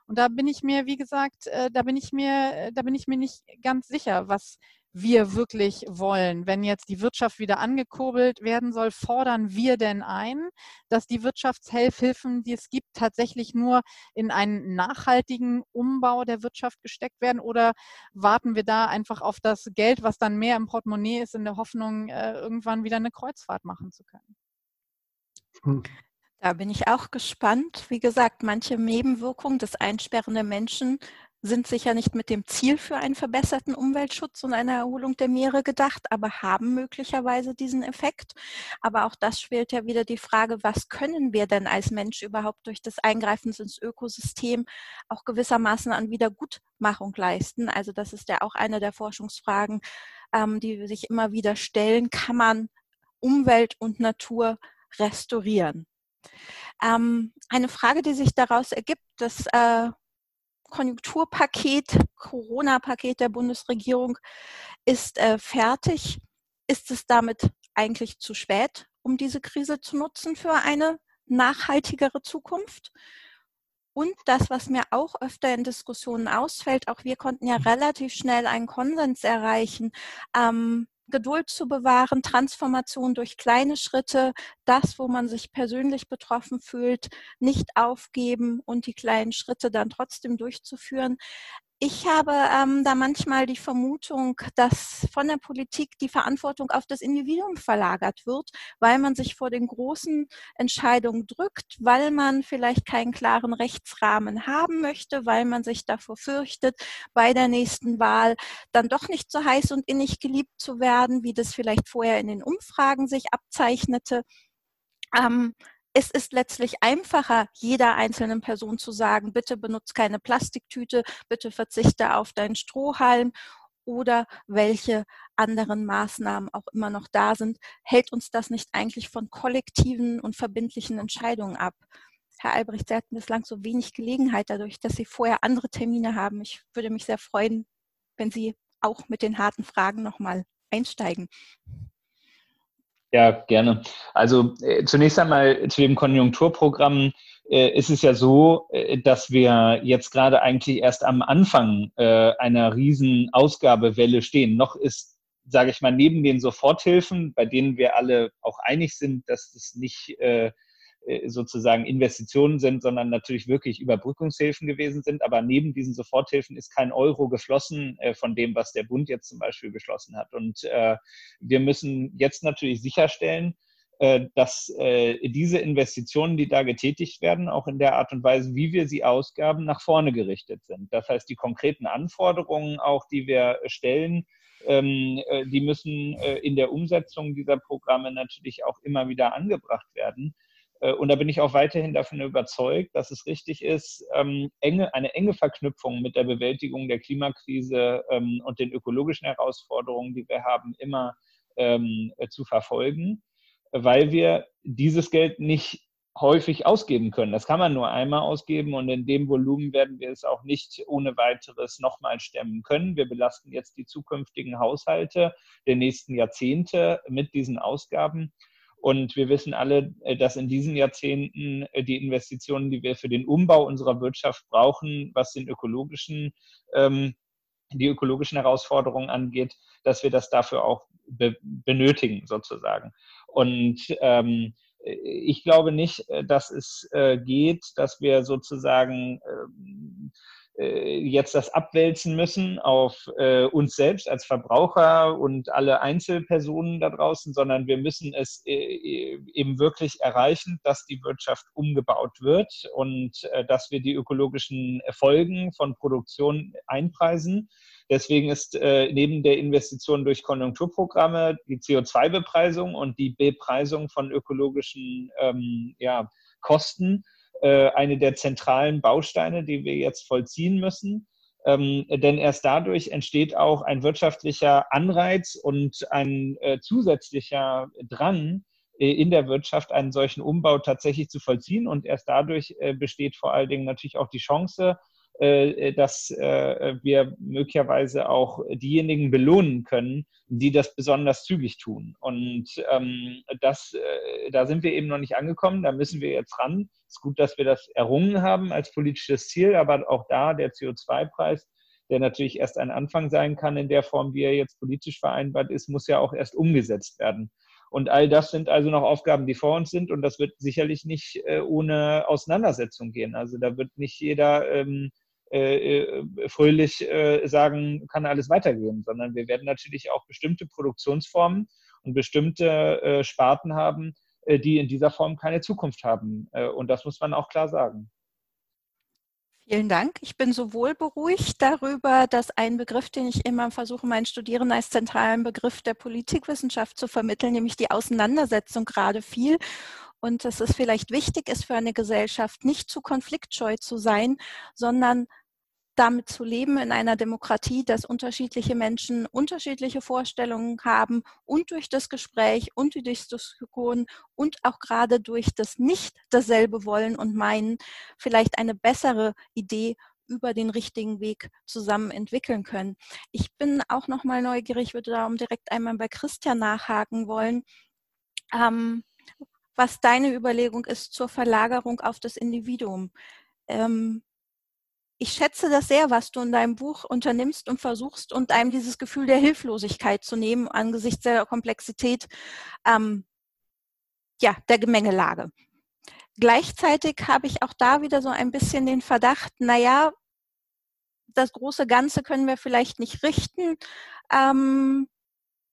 und da bin ich mir, wie gesagt, äh, da bin ich mir, äh, da bin ich mir nicht ganz sicher, was wir wirklich wollen. Wenn jetzt die Wirtschaft wieder angekurbelt werden soll, fordern wir denn ein, dass die Wirtschaftshilfen, die es gibt, tatsächlich nur in einen nachhaltigen Umbau der Wirtschaft gesteckt werden? Oder warten wir da einfach auf das Geld, was dann mehr im Portemonnaie ist, in der Hoffnung, äh, irgendwann wieder eine Kreuzfahrt machen zu können? Hm. Da bin ich auch gespannt. Wie gesagt, manche Nebenwirkungen des Einsperren der Menschen sind sicher nicht mit dem Ziel für einen verbesserten Umweltschutz und eine Erholung der Meere gedacht, aber haben möglicherweise diesen Effekt. Aber auch das spielt ja wieder die Frage, was können wir denn als Mensch überhaupt durch das Eingreifen ins Ökosystem auch gewissermaßen an Wiedergutmachung leisten? Also das ist ja auch eine der Forschungsfragen, ähm, die sich immer wieder stellen. Kann man Umwelt und Natur restaurieren? Ähm, eine Frage, die sich daraus ergibt, das äh, Konjunkturpaket, Corona-Paket der Bundesregierung ist äh, fertig. Ist es damit eigentlich zu spät, um diese Krise zu nutzen für eine nachhaltigere Zukunft? Und das, was mir auch öfter in Diskussionen ausfällt, auch wir konnten ja relativ schnell einen Konsens erreichen. Ähm, Geduld zu bewahren, Transformation durch kleine Schritte, das, wo man sich persönlich betroffen fühlt, nicht aufgeben und die kleinen Schritte dann trotzdem durchzuführen. Ich habe ähm, da manchmal die Vermutung, dass von der Politik die Verantwortung auf das Individuum verlagert wird, weil man sich vor den großen Entscheidungen drückt, weil man vielleicht keinen klaren Rechtsrahmen haben möchte, weil man sich davor fürchtet, bei der nächsten Wahl dann doch nicht so heiß und innig geliebt zu werden, wie das vielleicht vorher in den Umfragen sich abzeichnete. Ähm, es ist letztlich einfacher, jeder einzelnen Person zu sagen, bitte benutze keine Plastiktüte, bitte verzichte auf deinen Strohhalm oder welche anderen Maßnahmen auch immer noch da sind, hält uns das nicht eigentlich von kollektiven und verbindlichen Entscheidungen ab? Herr Albrecht, Sie hatten bislang so wenig Gelegenheit dadurch, dass Sie vorher andere Termine haben. Ich würde mich sehr freuen, wenn Sie auch mit den harten Fragen nochmal einsteigen. Ja, gerne. Also äh, zunächst einmal zu dem Konjunkturprogramm äh, ist es ja so, äh, dass wir jetzt gerade eigentlich erst am Anfang äh, einer riesen Ausgabewelle stehen. Noch ist, sage ich mal, neben den Soforthilfen, bei denen wir alle auch einig sind, dass es nicht äh, äh, sozusagen Investitionen sind, sondern natürlich wirklich Überbrückungshilfen gewesen sind. Aber neben diesen Soforthilfen ist kein Euro geflossen äh, von dem, was der Bund jetzt zum Beispiel beschlossen hat. Und äh, wir müssen jetzt natürlich sicherstellen, dass diese Investitionen, die da getätigt werden, auch in der Art und Weise, wie wir sie ausgaben, nach vorne gerichtet sind. Das heißt, die konkreten Anforderungen auch, die wir stellen, ähm, die müssen in der Umsetzung dieser Programme natürlich auch immer wieder angebracht werden. Äh, und da bin ich auch weiterhin davon überzeugt, dass es richtig ist, ähm, eine enge Verknüpfung mit der Bewältigung der Klimakrise ähm, und den ökologischen Herausforderungen, die wir haben, immer ähm, äh, zu verfolgen, weil wir dieses Geld nicht häufig ausgeben können. Das kann man nur einmal ausgeben und in dem Volumen werden wir es auch nicht ohne weiteres nochmal stemmen können. Wir belasten jetzt die zukünftigen Haushalte der nächsten Jahrzehnte mit diesen Ausgaben. Und wir wissen alle, äh, dass in diesen Jahrzehnten äh, die Investitionen, die wir für den Umbau unserer Wirtschaft brauchen, was den ökologischen, ähm, die ökologischen Herausforderungen angeht, dass wir das dafür auch be benötigen, sozusagen. Und ähm, ich glaube nicht, äh, dass es äh, geht, dass wir sozusagen äh, äh, jetzt das abwälzen müssen auf äh, uns selbst als Verbraucher und alle Einzelpersonen da draußen, sondern wir müssen es äh, eben wirklich erreichen, dass die Wirtschaft umgebaut wird und äh, dass wir die ökologischen Folgen von Produktion einpreisen. Deswegen ist äh, neben der Investition durch Konjunkturprogramme die CO2-Bepreisung und die Bepreisung von ökologischen ähm, ja, Kosten äh, eine der zentralen Bausteine, die wir jetzt vollziehen müssen. Ähm, denn erst dadurch entsteht auch ein wirtschaftlicher Anreiz und ein äh, zusätzlicher Drang äh, in der Wirtschaft, einen solchen Umbau tatsächlich zu vollziehen. Und erst dadurch äh, besteht vor allen Dingen natürlich auch die Chance, dass äh, wir möglicherweise auch diejenigen belohnen können, die das besonders zügig tun. Und ähm, das, äh, da sind wir eben noch nicht angekommen, da müssen wir jetzt ran. Es ist gut, dass wir das errungen haben als politisches Ziel, aber auch da der CO2-Preis, der natürlich erst ein Anfang sein kann in der Form, wie er jetzt politisch vereinbart ist, muss ja auch erst umgesetzt werden. Und all das sind also noch Aufgaben, die vor uns sind. Und das wird sicherlich nicht äh, ohne Auseinandersetzung gehen. Also da wird nicht jeder ähm, äh, äh, fröhlich äh, sagen, kann alles weitergehen, sondern wir werden natürlich auch bestimmte Produktionsformen und bestimmte Sparten haben, die in dieser Form keine Zukunft haben. und das muss man auch klar sagen. Vielen Dank. Ich bin sowohl beruhigt darüber, dass ein Begriff, den ich immer versuche, meinen Studierenden als zentralen Begriff der Politikwissenschaft zu vermitteln, nämlich die Auseinandersetzung gerade viel und dass es vielleicht wichtig ist für eine Gesellschaft, nicht zu konfliktscheu zu sein, sondern damit zu leben in einer Demokratie, dass unterschiedliche Menschen unterschiedliche Vorstellungen haben und durch das Gespräch und die Diskussion und auch gerade durch das Nicht dasselbe wollen und meinen, vielleicht eine bessere Idee über den richtigen Weg zusammen entwickeln können. Ich bin auch noch mal neugierig, würde darum direkt einmal bei Christian nachhaken wollen. Ähm, was deine Überlegung ist zur Verlagerung auf das Individuum. Ähm, ich schätze das sehr, was du in deinem Buch unternimmst und versuchst und einem dieses Gefühl der Hilflosigkeit zu nehmen angesichts der Komplexität ähm, ja, der Gemengelage. Gleichzeitig habe ich auch da wieder so ein bisschen den Verdacht, naja, das große Ganze können wir vielleicht nicht richten, ähm,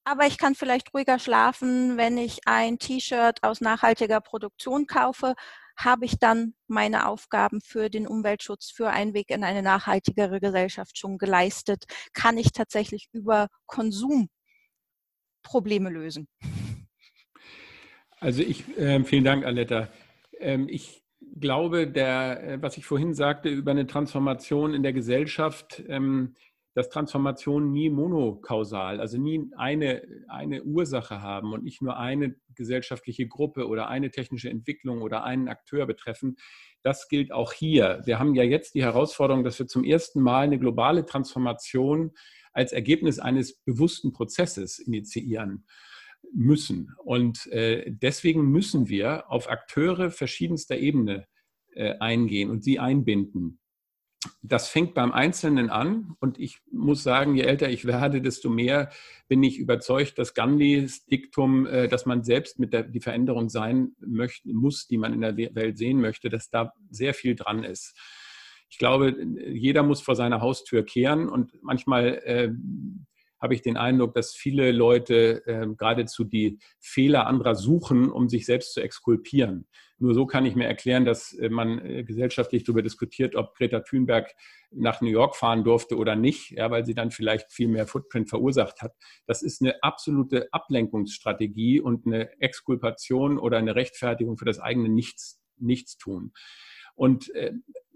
aber ich kann vielleicht ruhiger schlafen, wenn ich ein T-Shirt aus nachhaltiger Produktion kaufe, habe ich dann meine Aufgaben für den Umweltschutz, für einen Weg in eine nachhaltigere Gesellschaft schon geleistet? Kann ich tatsächlich über Konsum Probleme lösen? Also ich, äh, vielen Dank, Aletta. Ähm, ich glaube, der, äh, was ich vorhin sagte über eine Transformation in der Gesellschaft, ähm, dass Transformationen nie monokausal, also nie eine, eine Ursache haben und nicht nur eine gesellschaftliche Gruppe oder eine technische Entwicklung oder einen Akteur betreffen. Das gilt auch hier. Wir haben ja jetzt die Herausforderung, dass wir zum ersten Mal eine globale Transformation als Ergebnis eines bewussten Prozesses initiieren müssen. Und äh, deswegen müssen wir auf Akteure verschiedenster Ebene äh, eingehen und sie einbinden das fängt beim Einzelnen an und ich muss sagen, je älter ich werde, desto mehr bin ich überzeugt, dass Gandhis Diktum, äh, dass man selbst mit der die Veränderung sein möchte, muss, die man in der Welt sehen möchte, dass da sehr viel dran ist. Ich glaube, jeder muss vor seiner Haustür kehren und manchmal äh, habe ich den Eindruck, dass viele Leute äh, geradezu die Fehler anderer suchen, um sich selbst zu exkulpieren. Nur so kann ich mir erklären, dass äh, man äh, gesellschaftlich darüber diskutiert, ob Greta Thunberg nach New York fahren durfte oder nicht, ja, weil sie dann vielleicht viel mehr Footprint verursacht hat. Das ist eine absolute Ablenkungsstrategie und eine Exkulpation oder eine Rechtfertigung für das eigene Nichts, Nichtstun. Und äh,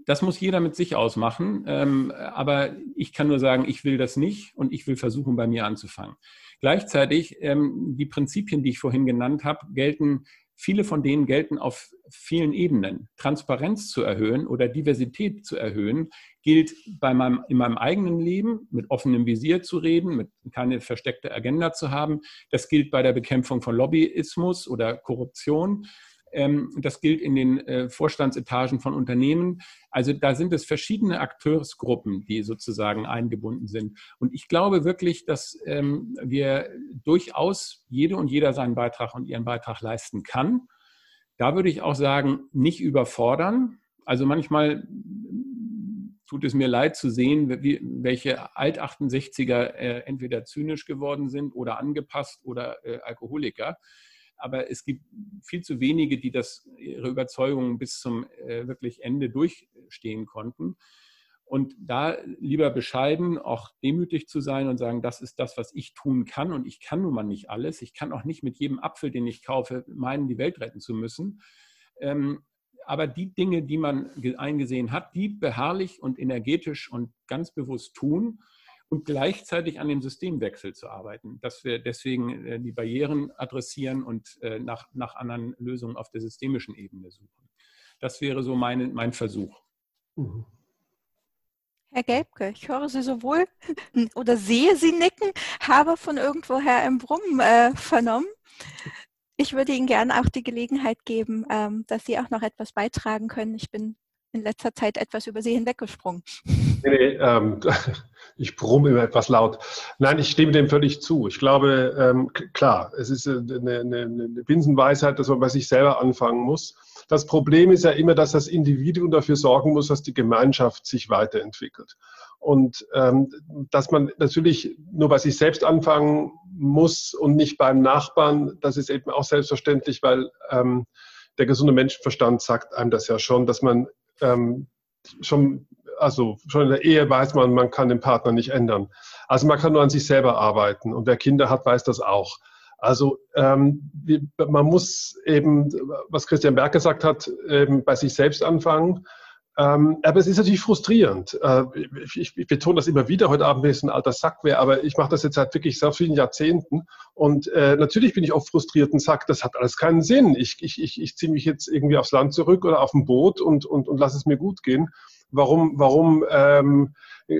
das muss jeder mit sich ausmachen. Ähm, aber ich kann nur sagen, ich will das nicht und ich will versuchen, bei mir anzufangen. Gleichzeitig, ähm, die Prinzipien, die ich vorhin genannt habe, gelten, viele von denen gelten auf vielen Ebenen. Transparenz zu erhöhen oder Diversität zu erhöhen, gilt bei meinem, in meinem eigenen Leben, mit offenem Visier zu reden, mit keine versteckte Agenda zu haben. Das gilt bei der Bekämpfung von Lobbyismus oder Korruption. Ähm, das gilt in den äh, Vorstandsetagen von Unternehmen. Also da sind es verschiedene Akteursgruppen, die sozusagen eingebunden sind. Und ich glaube wirklich, dass ähm, wir durchaus jede und jeder seinen Beitrag und ihren Beitrag leisten kann. Da würde ich auch sagen, nicht überfordern. Also manchmal tut es mir leid zu sehen, welche Alt-68er äh, entweder zynisch geworden sind oder angepasst oder äh, Alkoholiker. Aber es gibt viel zu wenige, die das, ihre Überzeugungen bis zum äh, wirklich Ende durchstehen konnten. Und da lieber bescheiden, auch demütig zu sein und sagen, das ist das, was ich tun kann. Und ich kann nun mal nicht alles. Ich kann auch nicht mit jedem Apfel, den ich kaufe, meinen, die Welt retten zu müssen. Ähm, aber die Dinge, die man eingesehen hat, die beharrlich und energetisch und ganz bewusst tun und gleichzeitig an dem Systemwechsel zu arbeiten, dass wir deswegen äh, die Barrieren adressieren und äh, nach, nach anderen Lösungen auf der systemischen Ebene suchen. Das wäre so mein, mein Versuch. Mhm. Herr Gelbke, ich höre Sie sowohl oder sehe Sie nicken, habe von irgendwoher ein Brummen äh, vernommen. Ich würde Ihnen gerne auch die Gelegenheit geben, ähm, dass Sie auch noch etwas beitragen können. Ich bin in letzter Zeit etwas über Sie hinweggesprungen. Nee, nee, ähm, ich brumme immer etwas laut. Nein, ich stimme dem völlig zu. Ich glaube, ähm, klar, es ist eine, eine, eine Binsenweisheit, dass man bei sich selber anfangen muss. Das Problem ist ja immer, dass das Individuum dafür sorgen muss, dass die Gemeinschaft sich weiterentwickelt. Und ähm, dass man natürlich nur bei sich selbst anfangen muss und nicht beim Nachbarn, das ist eben auch selbstverständlich, weil ähm, der gesunde Menschenverstand sagt einem das ja schon, dass man ähm, schon, also schon in der Ehe weiß man, man kann den Partner nicht ändern. Also man kann nur an sich selber arbeiten. Und wer Kinder hat, weiß das auch. Also ähm, man muss eben, was Christian Berg gesagt hat, eben bei sich selbst anfangen. Ähm, aber es ist natürlich frustrierend. Äh, ich, ich, betone das immer wieder, heute Abend, wenn es ein alter Sack wäre, aber ich mache das jetzt seit wirklich sehr vielen Jahrzehnten. Und äh, natürlich bin ich oft frustriert und sage, das hat alles keinen Sinn. Ich, ich, ich, ich ziehe mich jetzt irgendwie aufs Land zurück oder auf ein Boot und, und, und lasse es mir gut gehen. Warum, warum ähm,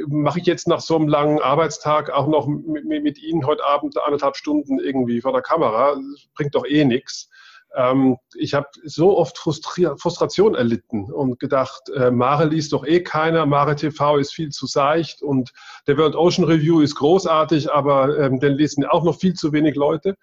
mache ich jetzt nach so einem langen Arbeitstag auch noch mit, mit Ihnen heute Abend anderthalb Stunden irgendwie vor der Kamera? Das bringt doch eh nichts. Ähm, ich habe so oft Frustri Frustration erlitten und gedacht, äh, Mare liest doch eh keiner, Mare TV ist viel zu seicht und der World Ocean Review ist großartig, aber ähm, den lesen auch noch viel zu wenig Leute.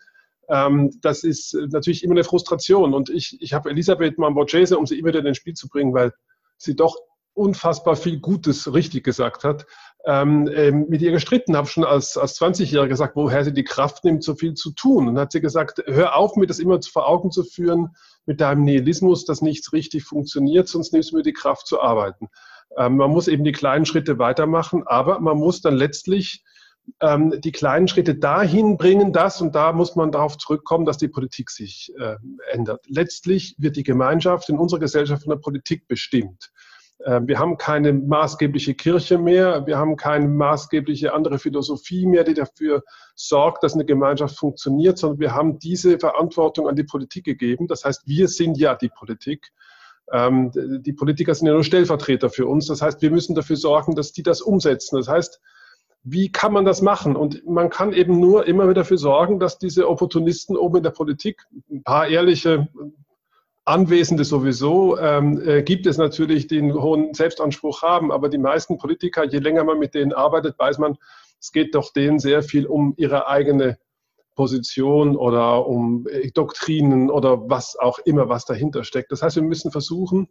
Ähm, das ist natürlich immer eine Frustration und ich, ich habe Elisabeth Mamborghese, um sie immer wieder ins Spiel zu bringen, weil sie doch unfassbar viel Gutes richtig gesagt hat, ähm, ähm, mit ihr gestritten, habe schon als, als 20-Jähriger gesagt, woher sie die Kraft nimmt, so viel zu tun. Und hat sie gesagt, hör auf, mir das immer vor Augen zu führen mit deinem Nihilismus, dass nichts richtig funktioniert, sonst nimmst du mir die Kraft zu arbeiten. Ähm, man muss eben die kleinen Schritte weitermachen, aber man muss dann letztlich ähm, die kleinen Schritte dahin bringen, dass, und da muss man darauf zurückkommen, dass die Politik sich äh, ändert. Letztlich wird die Gemeinschaft in unserer Gesellschaft von der Politik bestimmt. Ähm, wir haben keine maßgebliche Kirche mehr, wir haben keine maßgebliche andere Philosophie mehr, die dafür sorgt, dass eine Gemeinschaft funktioniert, sondern wir haben diese Verantwortung an die Politik gegeben. Das heißt, wir sind ja die Politik. Ähm, die Politiker sind ja nur Stellvertreter für uns. Das heißt, wir müssen dafür sorgen, dass die das umsetzen. Das heißt, wie kann man das machen? Und man kann eben nur immer wieder dafür sorgen, dass diese Opportunisten oben in der Politik, ein paar ehrliche Anwesende sowieso ähm, äh, gibt es natürlich, die einen hohen Selbstanspruch haben, aber die meisten Politiker, je länger man mit denen arbeitet, weiß man, es geht doch denen sehr viel um ihre eigene Position oder um äh, Doktrinen oder was auch immer, was dahinter steckt. Das heißt, wir müssen versuchen,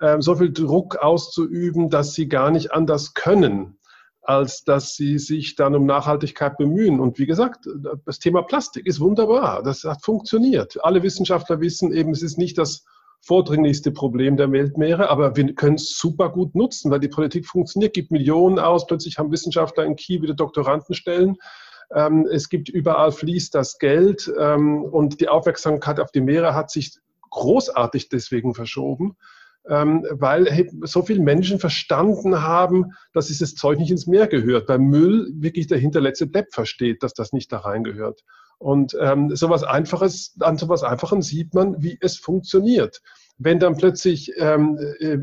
äh, so viel Druck auszuüben, dass sie gar nicht anders können, als dass sie sich dann um Nachhaltigkeit bemühen. Und wie gesagt, das Thema Plastik ist wunderbar. Das hat funktioniert. Alle Wissenschaftler wissen eben, es ist nicht das vordringlichste Problem der Weltmeere, aber wir können es super gut nutzen, weil die Politik funktioniert, gibt Millionen aus. Plötzlich haben Wissenschaftler in Kiel wieder Doktorandenstellen. Ähm, es gibt überall fließt das Geld ähm, und die Aufmerksamkeit auf die Meere hat sich großartig deswegen verschoben ähm, weil so viele Menschen verstanden haben, dass dieses Zeug nicht ins Meer gehört. Beim Müll wirklich der hinterletzte Depp versteht, dass das nicht da reingehört. Und ähm, sowas Einfaches, an sowas Einfachen sieht man, wie es funktioniert. Wenn dann plötzlich ähm, äh,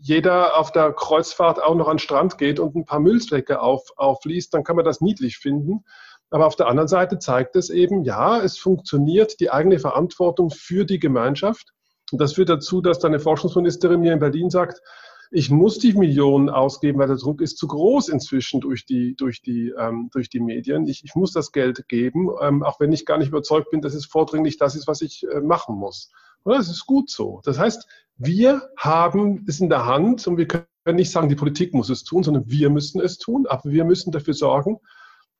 jeder auf der Kreuzfahrt auch noch an den Strand geht und ein paar Müllsäcke auf, aufliest, dann kann man das niedlich finden. Aber auf der anderen Seite zeigt es eben, ja, es funktioniert die eigene Verantwortung für die Gemeinschaft und das führt dazu, dass dann eine Forschungsministerin mir in Berlin sagt, ich muss die Millionen ausgeben, weil der Druck ist zu groß inzwischen durch die, durch die, ähm, durch die Medien. Ich, ich muss das Geld geben, ähm, auch wenn ich gar nicht überzeugt bin, dass es vordringlich das ist, was ich äh, machen muss. Und das ist gut so. Das heißt, wir haben es in der Hand und wir können nicht sagen, die Politik muss es tun, sondern wir müssen es tun. Aber wir müssen dafür sorgen,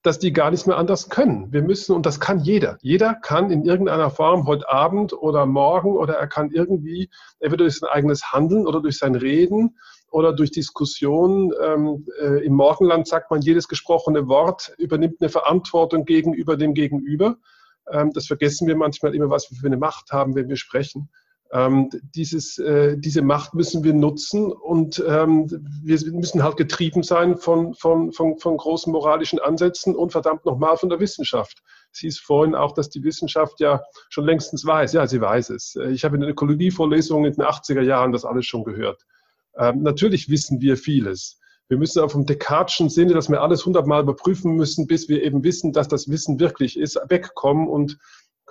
dass die gar nicht mehr anders können. Wir müssen, und das kann jeder. Jeder kann in irgendeiner Form heute Abend oder morgen oder er kann irgendwie, entweder durch sein eigenes Handeln oder durch sein Reden oder durch Diskussionen. Ähm, äh, Im Morgenland sagt man, jedes gesprochene Wort übernimmt eine Verantwortung gegenüber dem Gegenüber. Ähm, das vergessen wir manchmal immer, was wir für eine Macht haben, wenn wir sprechen. Ähm, dieses, äh, diese Macht müssen wir nutzen und ähm, wir müssen halt getrieben sein von, von, von, von großen moralischen Ansätzen und verdammt nochmal von der Wissenschaft. Sie ist vorhin auch, dass die Wissenschaft ja schon längstens weiß. Ja, sie weiß es. Ich habe in der Ökologievorlesung in den 80er Jahren das alles schon gehört. Ähm, natürlich wissen wir vieles. Wir müssen auch vom Descartes'schen Sinne, dass wir alles hundertmal überprüfen müssen, bis wir eben wissen, dass das Wissen wirklich ist, wegkommen und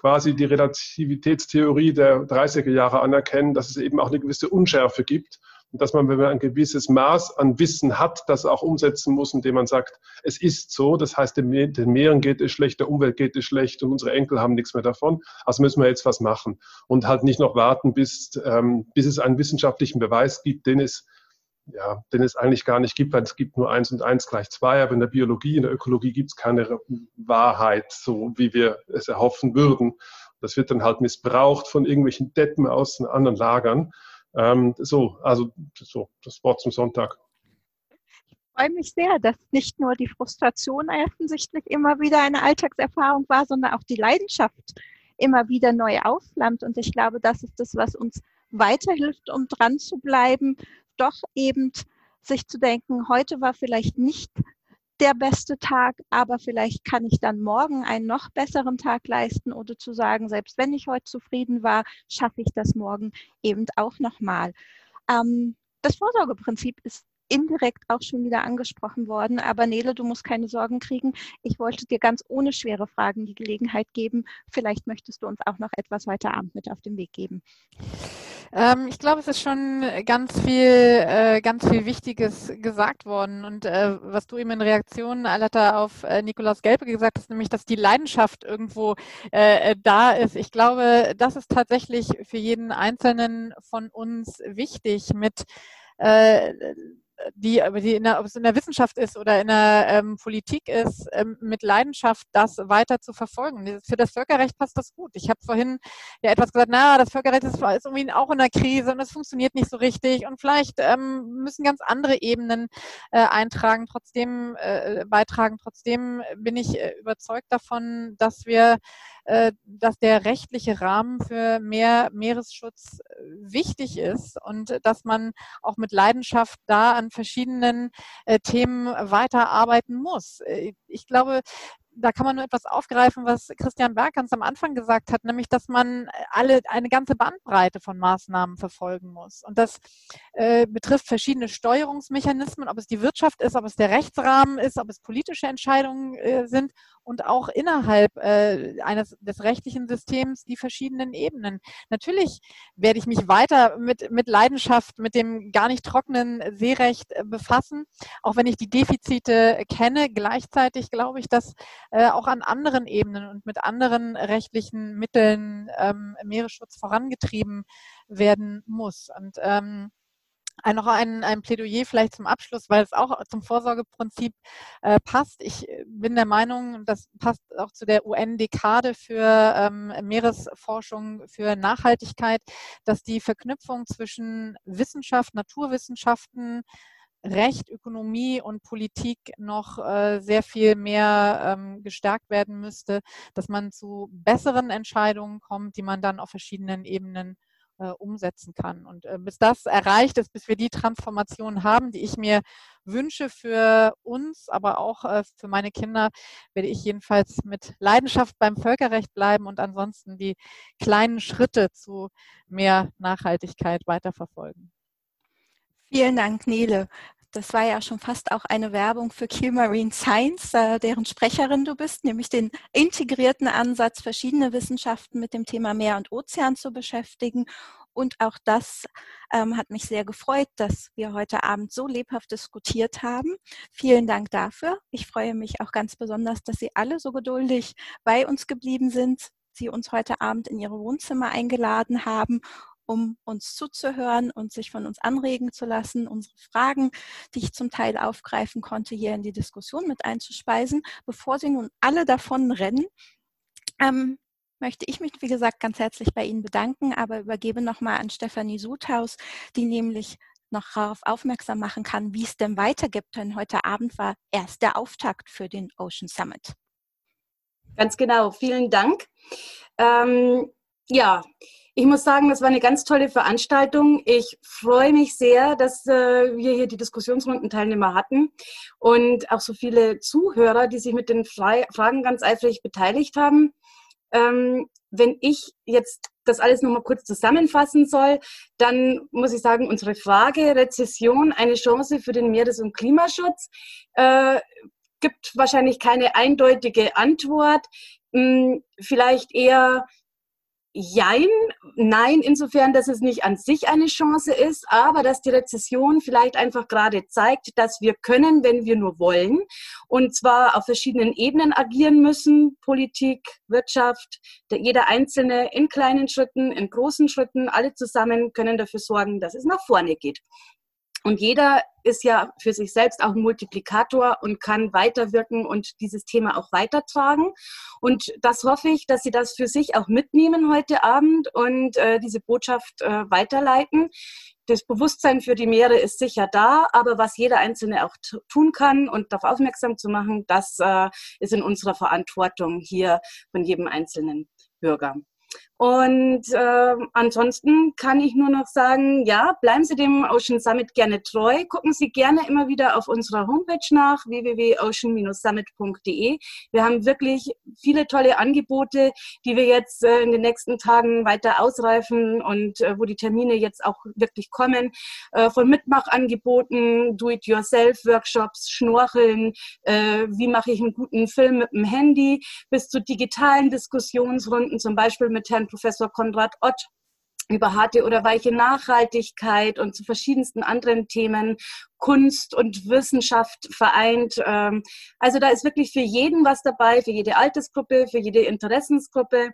quasi die Relativitätstheorie der 30er Jahre anerkennen, dass es eben auch eine gewisse Unschärfe gibt und dass man, wenn man ein gewisses Maß an Wissen hat, das auch umsetzen muss, indem man sagt, es ist so, das heißt, den, Meeren geht es schlecht, der Umwelt geht es schlecht und unsere Enkel haben nichts mehr davon, also müssen wir jetzt was machen und halt nicht noch warten, bis, ähm, bis es einen wissenschaftlichen Beweis gibt, den es ja, den es eigentlich gar nicht gibt, weil es gibt nur eins und eins gleich zwei, aber in der Biologie, in der Ökologie gibt es keine Wahrheit, so wie wir es erhoffen würden. Das wird dann halt missbraucht von irgendwelchen Deppen aus den anderen Lagern. Ähm, so, also so, das Wort zum Sonntag. Ich freue mich sehr, dass nicht nur die Frustration offensichtlich immer wieder eine Alltagserfahrung war, sondern auch die Leidenschaft immer wieder neu aufflammt. Und ich glaube, das ist das, was uns weiterhilft, um dran zu bleiben, doch eben sich zu denken, heute war vielleicht nicht der beste Tag, aber vielleicht kann ich dann morgen einen noch besseren Tag leisten oder zu sagen, selbst wenn ich heute zufrieden war, schaffe ich das morgen eben auch nochmal. Ähm, das Vorsorgeprinzip ist indirekt auch schon wieder angesprochen worden. Aber Nele, du musst keine Sorgen kriegen. Ich wollte dir ganz ohne schwere Fragen die Gelegenheit geben. Vielleicht möchtest du uns auch noch etwas weiter Abend mit auf den Weg geben. Ähm, ich glaube, es ist schon ganz viel, äh, ganz viel Wichtiges gesagt worden. Und äh, was du eben in Reaktion, Alata, auf äh, Nikolaus Gelbe gesagt hast, nämlich, dass die Leidenschaft irgendwo äh, äh, da ist. Ich glaube, das ist tatsächlich für jeden Einzelnen von uns wichtig mit äh, die, die der, ob es in der Wissenschaft ist oder in der ähm, Politik ist, ähm, mit Leidenschaft das weiter zu verfolgen. Für das Völkerrecht passt das gut. Ich habe vorhin ja etwas gesagt, na, das Völkerrecht ist, ist irgendwie auch in der Krise und es funktioniert nicht so richtig und vielleicht ähm, müssen ganz andere Ebenen äh, eintragen, trotzdem äh, beitragen. Trotzdem bin ich äh, überzeugt davon, dass wir äh, dass der rechtliche Rahmen für mehr Meeresschutz äh, wichtig ist und dass man auch mit Leidenschaft da an verschiedenen äh, Themen weiterarbeiten muss. Ich glaube, da kann man nur etwas aufgreifen, was Christian Berg ganz am Anfang gesagt hat, nämlich, dass man alle eine ganze Bandbreite von Maßnahmen verfolgen muss. Und das äh, betrifft verschiedene Steuerungsmechanismen, ob es die Wirtschaft ist, ob es der Rechtsrahmen ist, ob es politische Entscheidungen äh, sind und auch innerhalb äh, eines des rechtlichen Systems die verschiedenen Ebenen. Natürlich werde ich mich weiter mit, mit Leidenschaft mit dem gar nicht trockenen Seerecht äh, befassen, auch wenn ich die Defizite kenne. Gleichzeitig glaube ich, dass äh, auch an anderen Ebenen und mit anderen rechtlichen Mitteln ähm, Meeresschutz vorangetrieben werden muss. Und ähm, noch ein, ein Plädoyer vielleicht zum Abschluss, weil es auch zum Vorsorgeprinzip äh, passt. Ich bin der Meinung, das passt auch zu der UN-Dekade für ähm, Meeresforschung, für Nachhaltigkeit, dass die Verknüpfung zwischen Wissenschaft, Naturwissenschaften, Recht, Ökonomie und Politik noch äh, sehr viel mehr ähm, gestärkt werden müsste, dass man zu besseren Entscheidungen kommt, die man dann auf verschiedenen Ebenen äh, umsetzen kann. Und äh, bis das erreicht ist, bis wir die Transformation haben, die ich mir wünsche für uns, aber auch äh, für meine Kinder, werde ich jedenfalls mit Leidenschaft beim Völkerrecht bleiben und ansonsten die kleinen Schritte zu mehr Nachhaltigkeit weiterverfolgen. Vielen Dank, Nele. Das war ja schon fast auch eine Werbung für Kiel Marine Science, äh, deren Sprecherin du bist, nämlich den integrierten Ansatz, verschiedene Wissenschaften mit dem Thema Meer und Ozean zu beschäftigen. Und auch das ähm, hat mich sehr gefreut, dass wir heute Abend so lebhaft diskutiert haben. Vielen Dank dafür. Ich freue mich auch ganz besonders, dass Sie alle so geduldig bei uns geblieben sind, Sie uns heute Abend in Ihre Wohnzimmer eingeladen haben um uns zuzuhören und sich von uns anregen zu lassen, unsere Fragen, die ich zum Teil aufgreifen konnte, hier in die Diskussion mit einzuspeisen. Bevor Sie nun alle davon rennen, ähm, möchte ich mich, wie gesagt, ganz herzlich bei Ihnen bedanken, aber übergebe nochmal an Stefanie Suthaus, die nämlich noch darauf aufmerksam machen kann, wie es denn weitergeht. Denn heute Abend war erst der Auftakt für den Ocean Summit. Ganz genau, vielen Dank. Ähm, ja, ich muss sagen, das war eine ganz tolle Veranstaltung. Ich freue mich sehr, dass äh, wir hier die Diskussionsrundenteilnehmer hatten und auch so viele Zuhörer, die sich mit den Fre Fragen ganz eifrig beteiligt haben. Ähm, wenn ich jetzt das alles nochmal kurz zusammenfassen soll, dann muss ich sagen, unsere Frage Rezession, eine Chance für den Meeres- und Klimaschutz, äh, gibt wahrscheinlich keine eindeutige Antwort. Hm, vielleicht eher Jein, nein, insofern, dass es nicht an sich eine Chance ist, aber dass die Rezession vielleicht einfach gerade zeigt, dass wir können, wenn wir nur wollen, und zwar auf verschiedenen Ebenen agieren müssen, Politik, Wirtschaft, der, jeder Einzelne in kleinen Schritten, in großen Schritten, alle zusammen können dafür sorgen, dass es nach vorne geht. Und jeder ist ja für sich selbst auch ein Multiplikator und kann weiterwirken und dieses Thema auch weitertragen. Und das hoffe ich, dass Sie das für sich auch mitnehmen heute Abend und äh, diese Botschaft äh, weiterleiten. Das Bewusstsein für die Meere ist sicher da, aber was jeder Einzelne auch tun kann und darauf aufmerksam zu machen, das äh, ist in unserer Verantwortung hier von jedem einzelnen Bürger. Und äh, ansonsten kann ich nur noch sagen, ja, bleiben Sie dem Ocean Summit gerne treu. Gucken Sie gerne immer wieder auf unserer Homepage nach, www.ocean-summit.de. Wir haben wirklich viele tolle Angebote, die wir jetzt äh, in den nächsten Tagen weiter ausreifen und äh, wo die Termine jetzt auch wirklich kommen. Äh, von Mitmachangeboten, Do-it-yourself-Workshops, Schnorcheln, äh, wie mache ich einen guten Film mit dem Handy, bis zu digitalen Diskussionsrunden, zum Beispiel mit Herrn Professor Konrad Ott über harte oder weiche Nachhaltigkeit und zu verschiedensten anderen Themen, Kunst und Wissenschaft vereint. Ähm, also da ist wirklich für jeden was dabei, für jede Altersgruppe, für jede Interessensgruppe.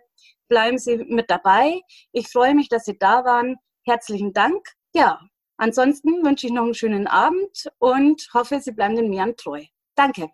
Bleiben Sie mit dabei. Ich freue mich, dass Sie da waren. Herzlichen Dank. Ja, ansonsten wünsche ich noch einen schönen Abend und hoffe, Sie bleiben den Meeren treu. Danke.